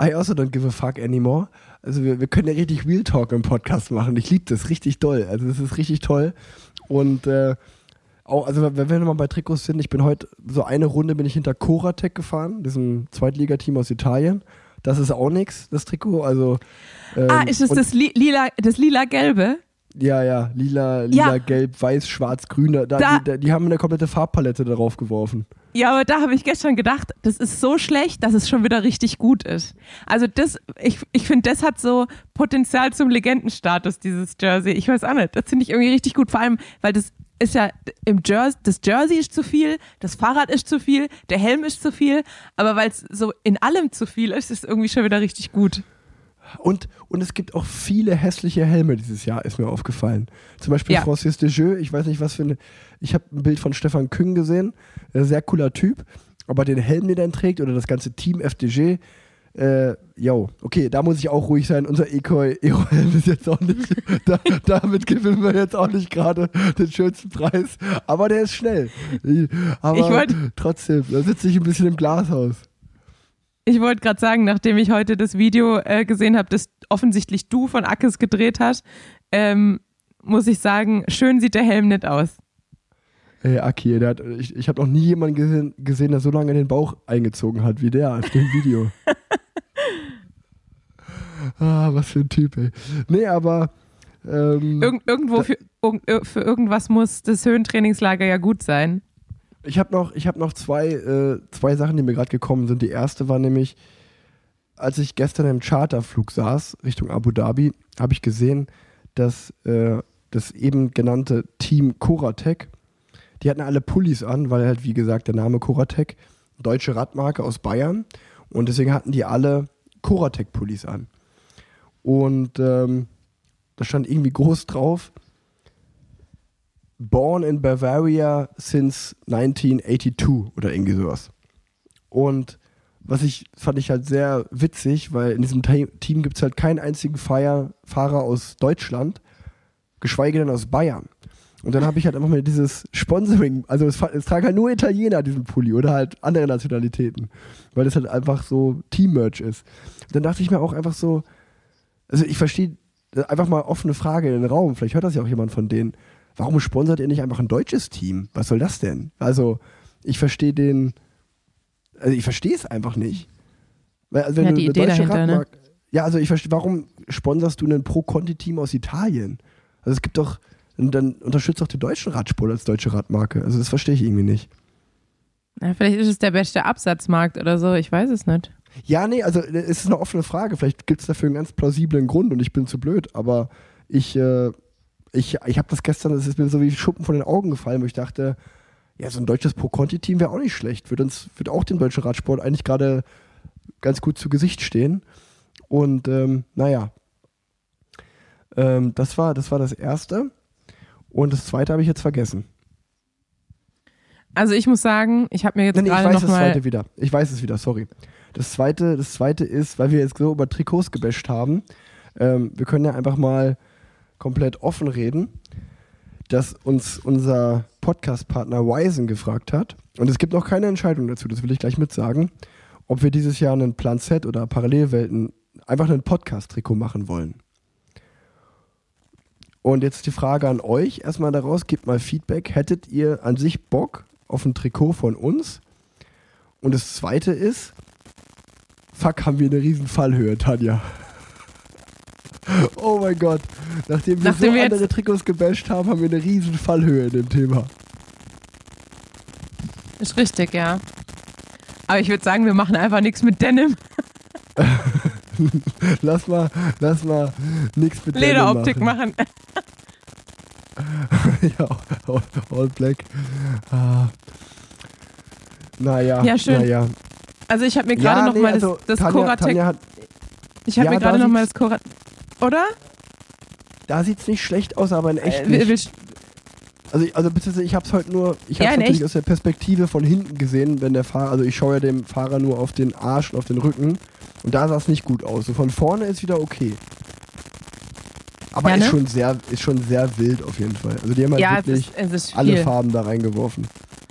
I also don't give a fuck anymore. Also wir, wir können ja richtig Real Talk im Podcast machen, ich liebe das richtig doll, also das ist richtig toll und äh, auch, also wenn wir nochmal bei Trikots sind, ich bin heute, so eine Runde bin ich hinter Coratec gefahren, diesem Zweitligateam aus Italien. Das ist auch nichts, das Trikot. Also, ähm, ah, ist es das li lila, das lila-gelbe? ja, ja, lila, lila, Ja. gelb, weiß, schwarz, grün. Da, Da- die, die haben eine komplette Farbpalette darauf geworfen. Ja, aber da habe ich gestern gedacht, das ist so schlecht, dass es schon wieder richtig gut ist. Also das, ich, ich finde, das hat so Potenzial zum Legendenstatus, dieses Jersey. Ich weiß auch nicht, das finde ich irgendwie richtig gut. Vor allem, weil das ist ja im Jersey, das Jersey ist zu viel, das Fahrrad ist zu viel, der Helm ist zu viel, aber weil es so in allem zu viel ist, ist es irgendwie schon wieder richtig gut. Und, und es gibt auch viele hässliche Helme dieses Jahr, ist mir aufgefallen. Zum Beispiel Ja. Francis Dejeux, ich weiß nicht, was für eine. Ich habe ein Bild von Stefan Küng gesehen, ein sehr cooler Typ. ob er den Helm, den er trägt oder das ganze Team FDG. Äh, yo, okay, da muss ich auch ruhig sein. Unser Eco Helm ist jetzt auch nicht, [laughs] da, damit gewinnen wir jetzt auch nicht gerade den schönsten Preis. Aber der ist schnell. Aber Ich wollt- trotzdem, da sitze ich ein bisschen im Glashaus. Ich wollte gerade sagen, nachdem ich heute das Video äh, gesehen habe, das offensichtlich du von Ackes gedreht hast, ähm, muss ich sagen, schön sieht der Helm nicht aus. Ey, Aki, der hat, ich, ich habe noch nie jemanden gesehen, gesehen, der so lange in den Bauch eingezogen hat wie der auf dem Video. [laughs] ah, was für ein Typ, ey. Nee, aber. Ähm, Irgend, irgendwo für, irgend- ir- für irgendwas muss das Höhentrainingslager ja gut sein. ich habe noch, ich hab noch zwei, äh, zwei Sachen, die mir gerade gekommen sind. Die erste war nämlich, als ich gestern im Charterflug saß, Richtung Abu Dhabi, habe ich gesehen, dass äh, das eben genannte Team Coratec, die hatten alle Pullis an, weil halt, wie gesagt, der Name Coratec, deutsche Radmarke aus Bayern. Und deswegen hatten die alle Coratec-Pullis an. Und ähm, da stand irgendwie groß drauf, Born in Bavaria since 1982 oder irgendwie sowas. Und was ich fand ich halt sehr witzig, weil in diesem Te- Team gibt es halt keinen einzigen Feier, Fahrer aus Deutschland, geschweige denn aus Bayern. Und dann habe ich halt einfach mal dieses Sponsoring, also es, es tragen halt nur Italiener diesen Pulli oder halt andere Nationalitäten, weil das halt einfach so Team-Merch ist. Und dann dachte ich mir auch einfach so, also ich verstehe einfach mal offene Frage in den Raum, vielleicht hört das ja auch jemand von denen. Warum sponsert ihr nicht einfach ein deutsches Team? Was soll das denn? Also, ich verstehe den, also ich verstehe es einfach nicht. Weil, also wenn Ja, du die eine Idee deutsche dahinter, ne? Radmarke- Ja, also ich verstehe, warum sponserst du ein Pro-Conti-Team aus Italien? Also es gibt doch, und dann unterstützt doch den deutschen Radsport als deutsche Radmarke. Also das verstehe ich irgendwie nicht. Ja, vielleicht ist es der beste Absatzmarkt oder so, ich weiß es nicht. Ja, nee, also äh, es ist eine offene Frage. Vielleicht gibt es dafür einen ganz plausiblen Grund und ich bin zu blöd. Aber ich, äh, ich, ich habe das gestern, es ist mir so wie Schuppen von den Augen gefallen, wo ich dachte, ja, so ein deutsches Pro-Conti-Team wäre auch nicht schlecht. Würde uns, würde auch dem deutschen Radsport eigentlich gerade ganz gut zu Gesicht stehen. Und ähm, naja, ähm, das, war, das war das Erste. Und das Zweite habe ich jetzt vergessen. Also ich muss sagen, ich habe mir jetzt Nee, nee, ich gerade weiß noch das mal zweite wieder. Ich weiß es wieder, sorry. Das zweite, das zweite ist, weil wir jetzt so über Trikots gebasht haben, ähm, wir können ja einfach mal komplett offen reden, dass uns unser Podcast-Partner Wisen gefragt hat, und es gibt noch keine Entscheidung dazu, das will ich gleich mitsagen, ob wir dieses Jahr einen Plan Z oder Parallelwelten einfach einen Podcast-Trikot machen wollen. Und jetzt die Frage an euch, erstmal daraus, gebt mal Feedback. Hättet ihr an sich Bock auf ein Trikot von uns? Und das zweite ist, fuck, haben wir eine riesen Fallhöhe, Tanja. Oh mein Gott. Nachdem wir Nachdem so wir andere Trikots gebasht haben, haben wir eine riesen Fallhöhe in dem Thema. Ist richtig, ja. Aber ich würde sagen, wir machen einfach nichts mit Denim. [laughs] Lass mal, lass mal nichts mit Denim Lederoptik machen. [laughs] ja, all, all black. Ah. Naja, Ja, schön. Naja. Also ich habe mir gerade noch nee, mal also das, das Tanja, hat, ich habe ja, mir gerade noch mal das sieht's- Koratec, oder? da sieht es nicht schlecht aus, aber in echt Äh, nicht. Also, also beziehungsweise ich habe es heute nur, ich habe Ja, es natürlich echt? aus der Perspektive von hinten gesehen, wenn der Fahrer, also ich schaue ja dem Fahrer nur auf den Arsch und auf den Rücken und da sah es nicht gut aus. So von vorne ist wieder okay. Aber Ja, ist ne? schon sehr, ist schon sehr wild auf jeden Fall. Also die haben halt ja, es wirklich ist, es ist alle. Farben da reingeworfen.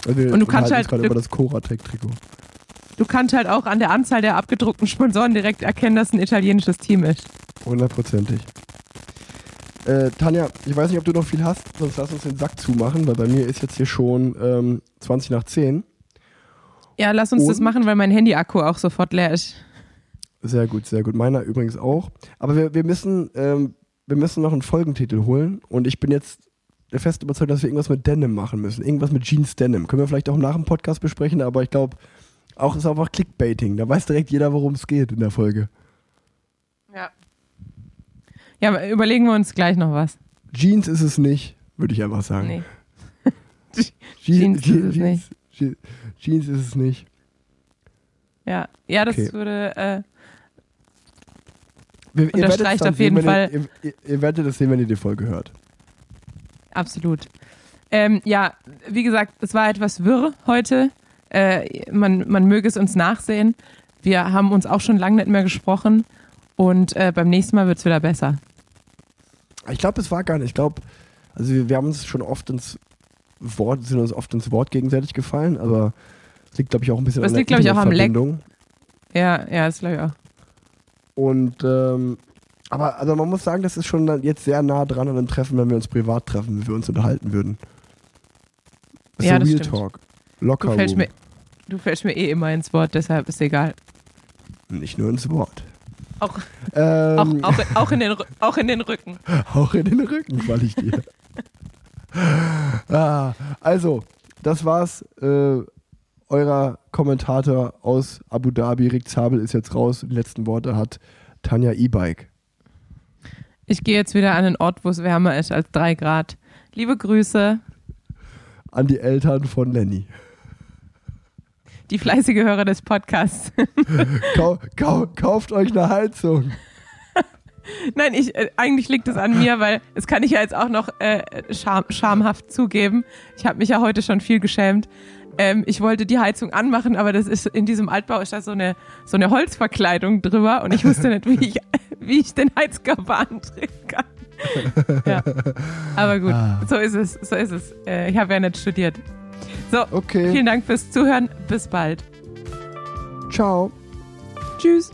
Also wir Und du kannst unterhalten uns halt- gerade du- über das Coratec-Trikot. Du kannst halt auch an der Anzahl der abgedruckten Sponsoren direkt erkennen, dass ein italienisches Team ist. Hundertprozentig. Äh, Tanja, ich weiß nicht, ob du noch viel hast, sonst lass uns den Sack zumachen, weil bei mir ist jetzt hier schon ähm, 20 nach 10. Ja, lass uns das Und? machen, weil mein Handy-Akku auch sofort leer ist. Sehr gut, sehr gut. Meiner übrigens auch. Aber wir, wir, müssen, ähm, wir müssen noch einen Folgentitel holen und ich bin jetzt der festen Überzeugung, dass wir irgendwas mit Denim machen müssen. Irgendwas mit Jeans Denim. Können wir vielleicht auch nach dem Podcast besprechen, aber ich glaube, auch ist einfach Clickbaiting. Da weiß direkt jeder, worum es geht in der Folge. Ja. Ja, überlegen wir uns gleich noch was. Jeans ist es nicht, würde ich einfach sagen. Nee. Je- [laughs] Jeans Je- ist es Jeans, Je- Jeans ist es nicht. Ja, ja das Okay. würde. Äh, Wir, ihr werdet Unterstreicht auf jeden sehen, wenn Fall- Ihr, ihr, ihr werdet es sehen, wenn ihr die Folge hört. absolut. Ähm, ja, wie gesagt, es war etwas wirr heute. Äh, man, man möge es uns nachsehen. Wir haben uns auch schon lange nicht mehr gesprochen und äh, beim nächsten Mal wird es wieder besser. Ich glaube, es war gar nicht. Ich glaube, also wir, wir haben uns schon oft ins Wort, sind uns oft ins Wort gegenseitig gefallen, aber es liegt, glaube ich, auch ein bisschen Das an der liegt, glaub ich, auch am Leck. Ja, ja, das glaube ich auch. Und ähm, aber also man muss sagen, das ist schon jetzt sehr nah dran an einem Treffen, wenn wir uns privat treffen, wenn wir uns unterhalten würden. Das ist Ja, so das Real stimmt. Talk. Locker Du fällst, mir, du fällst mir eh immer ins Wort, deshalb ist egal. Nicht nur ins Wort. Auch, Ähm, auch, auch, auch, in den, auch in den Rücken. [laughs] Auch in den Rücken fall ich dir. [laughs] ah, also, das war's. Äh, euer Kommentator aus Abu Dhabi, Rick Zabel, ist jetzt raus. Die letzten Worte hat Tanja E-Bike. Ich gehe jetzt wieder an einen Ort, wo es wärmer ist als drei Grad. Liebe Grüße, An die Eltern von Lenny. Die fleißige Hörer des Podcasts. [laughs] Kau kau kauft euch eine Heizung. [laughs] Nein, ich, äh, eigentlich liegt es an mir, weil es kann ich ja jetzt auch noch äh, scham, schamhaft zugeben. Ich habe mich ja heute schon viel geschämt. Ähm, ich wollte die Heizung anmachen, aber das ist in diesem Altbau ist da so eine so eine Holzverkleidung drüber und ich wusste nicht, wie ich [laughs] wie ich den Heizkörper andrehen kann. ja. Aber gut, Ah. so ist es, so ist es. Äh, ich habe ja nicht studiert. So, Okay. vielen Dank fürs Zuhören. Bis bald. Ciao. Tschüss.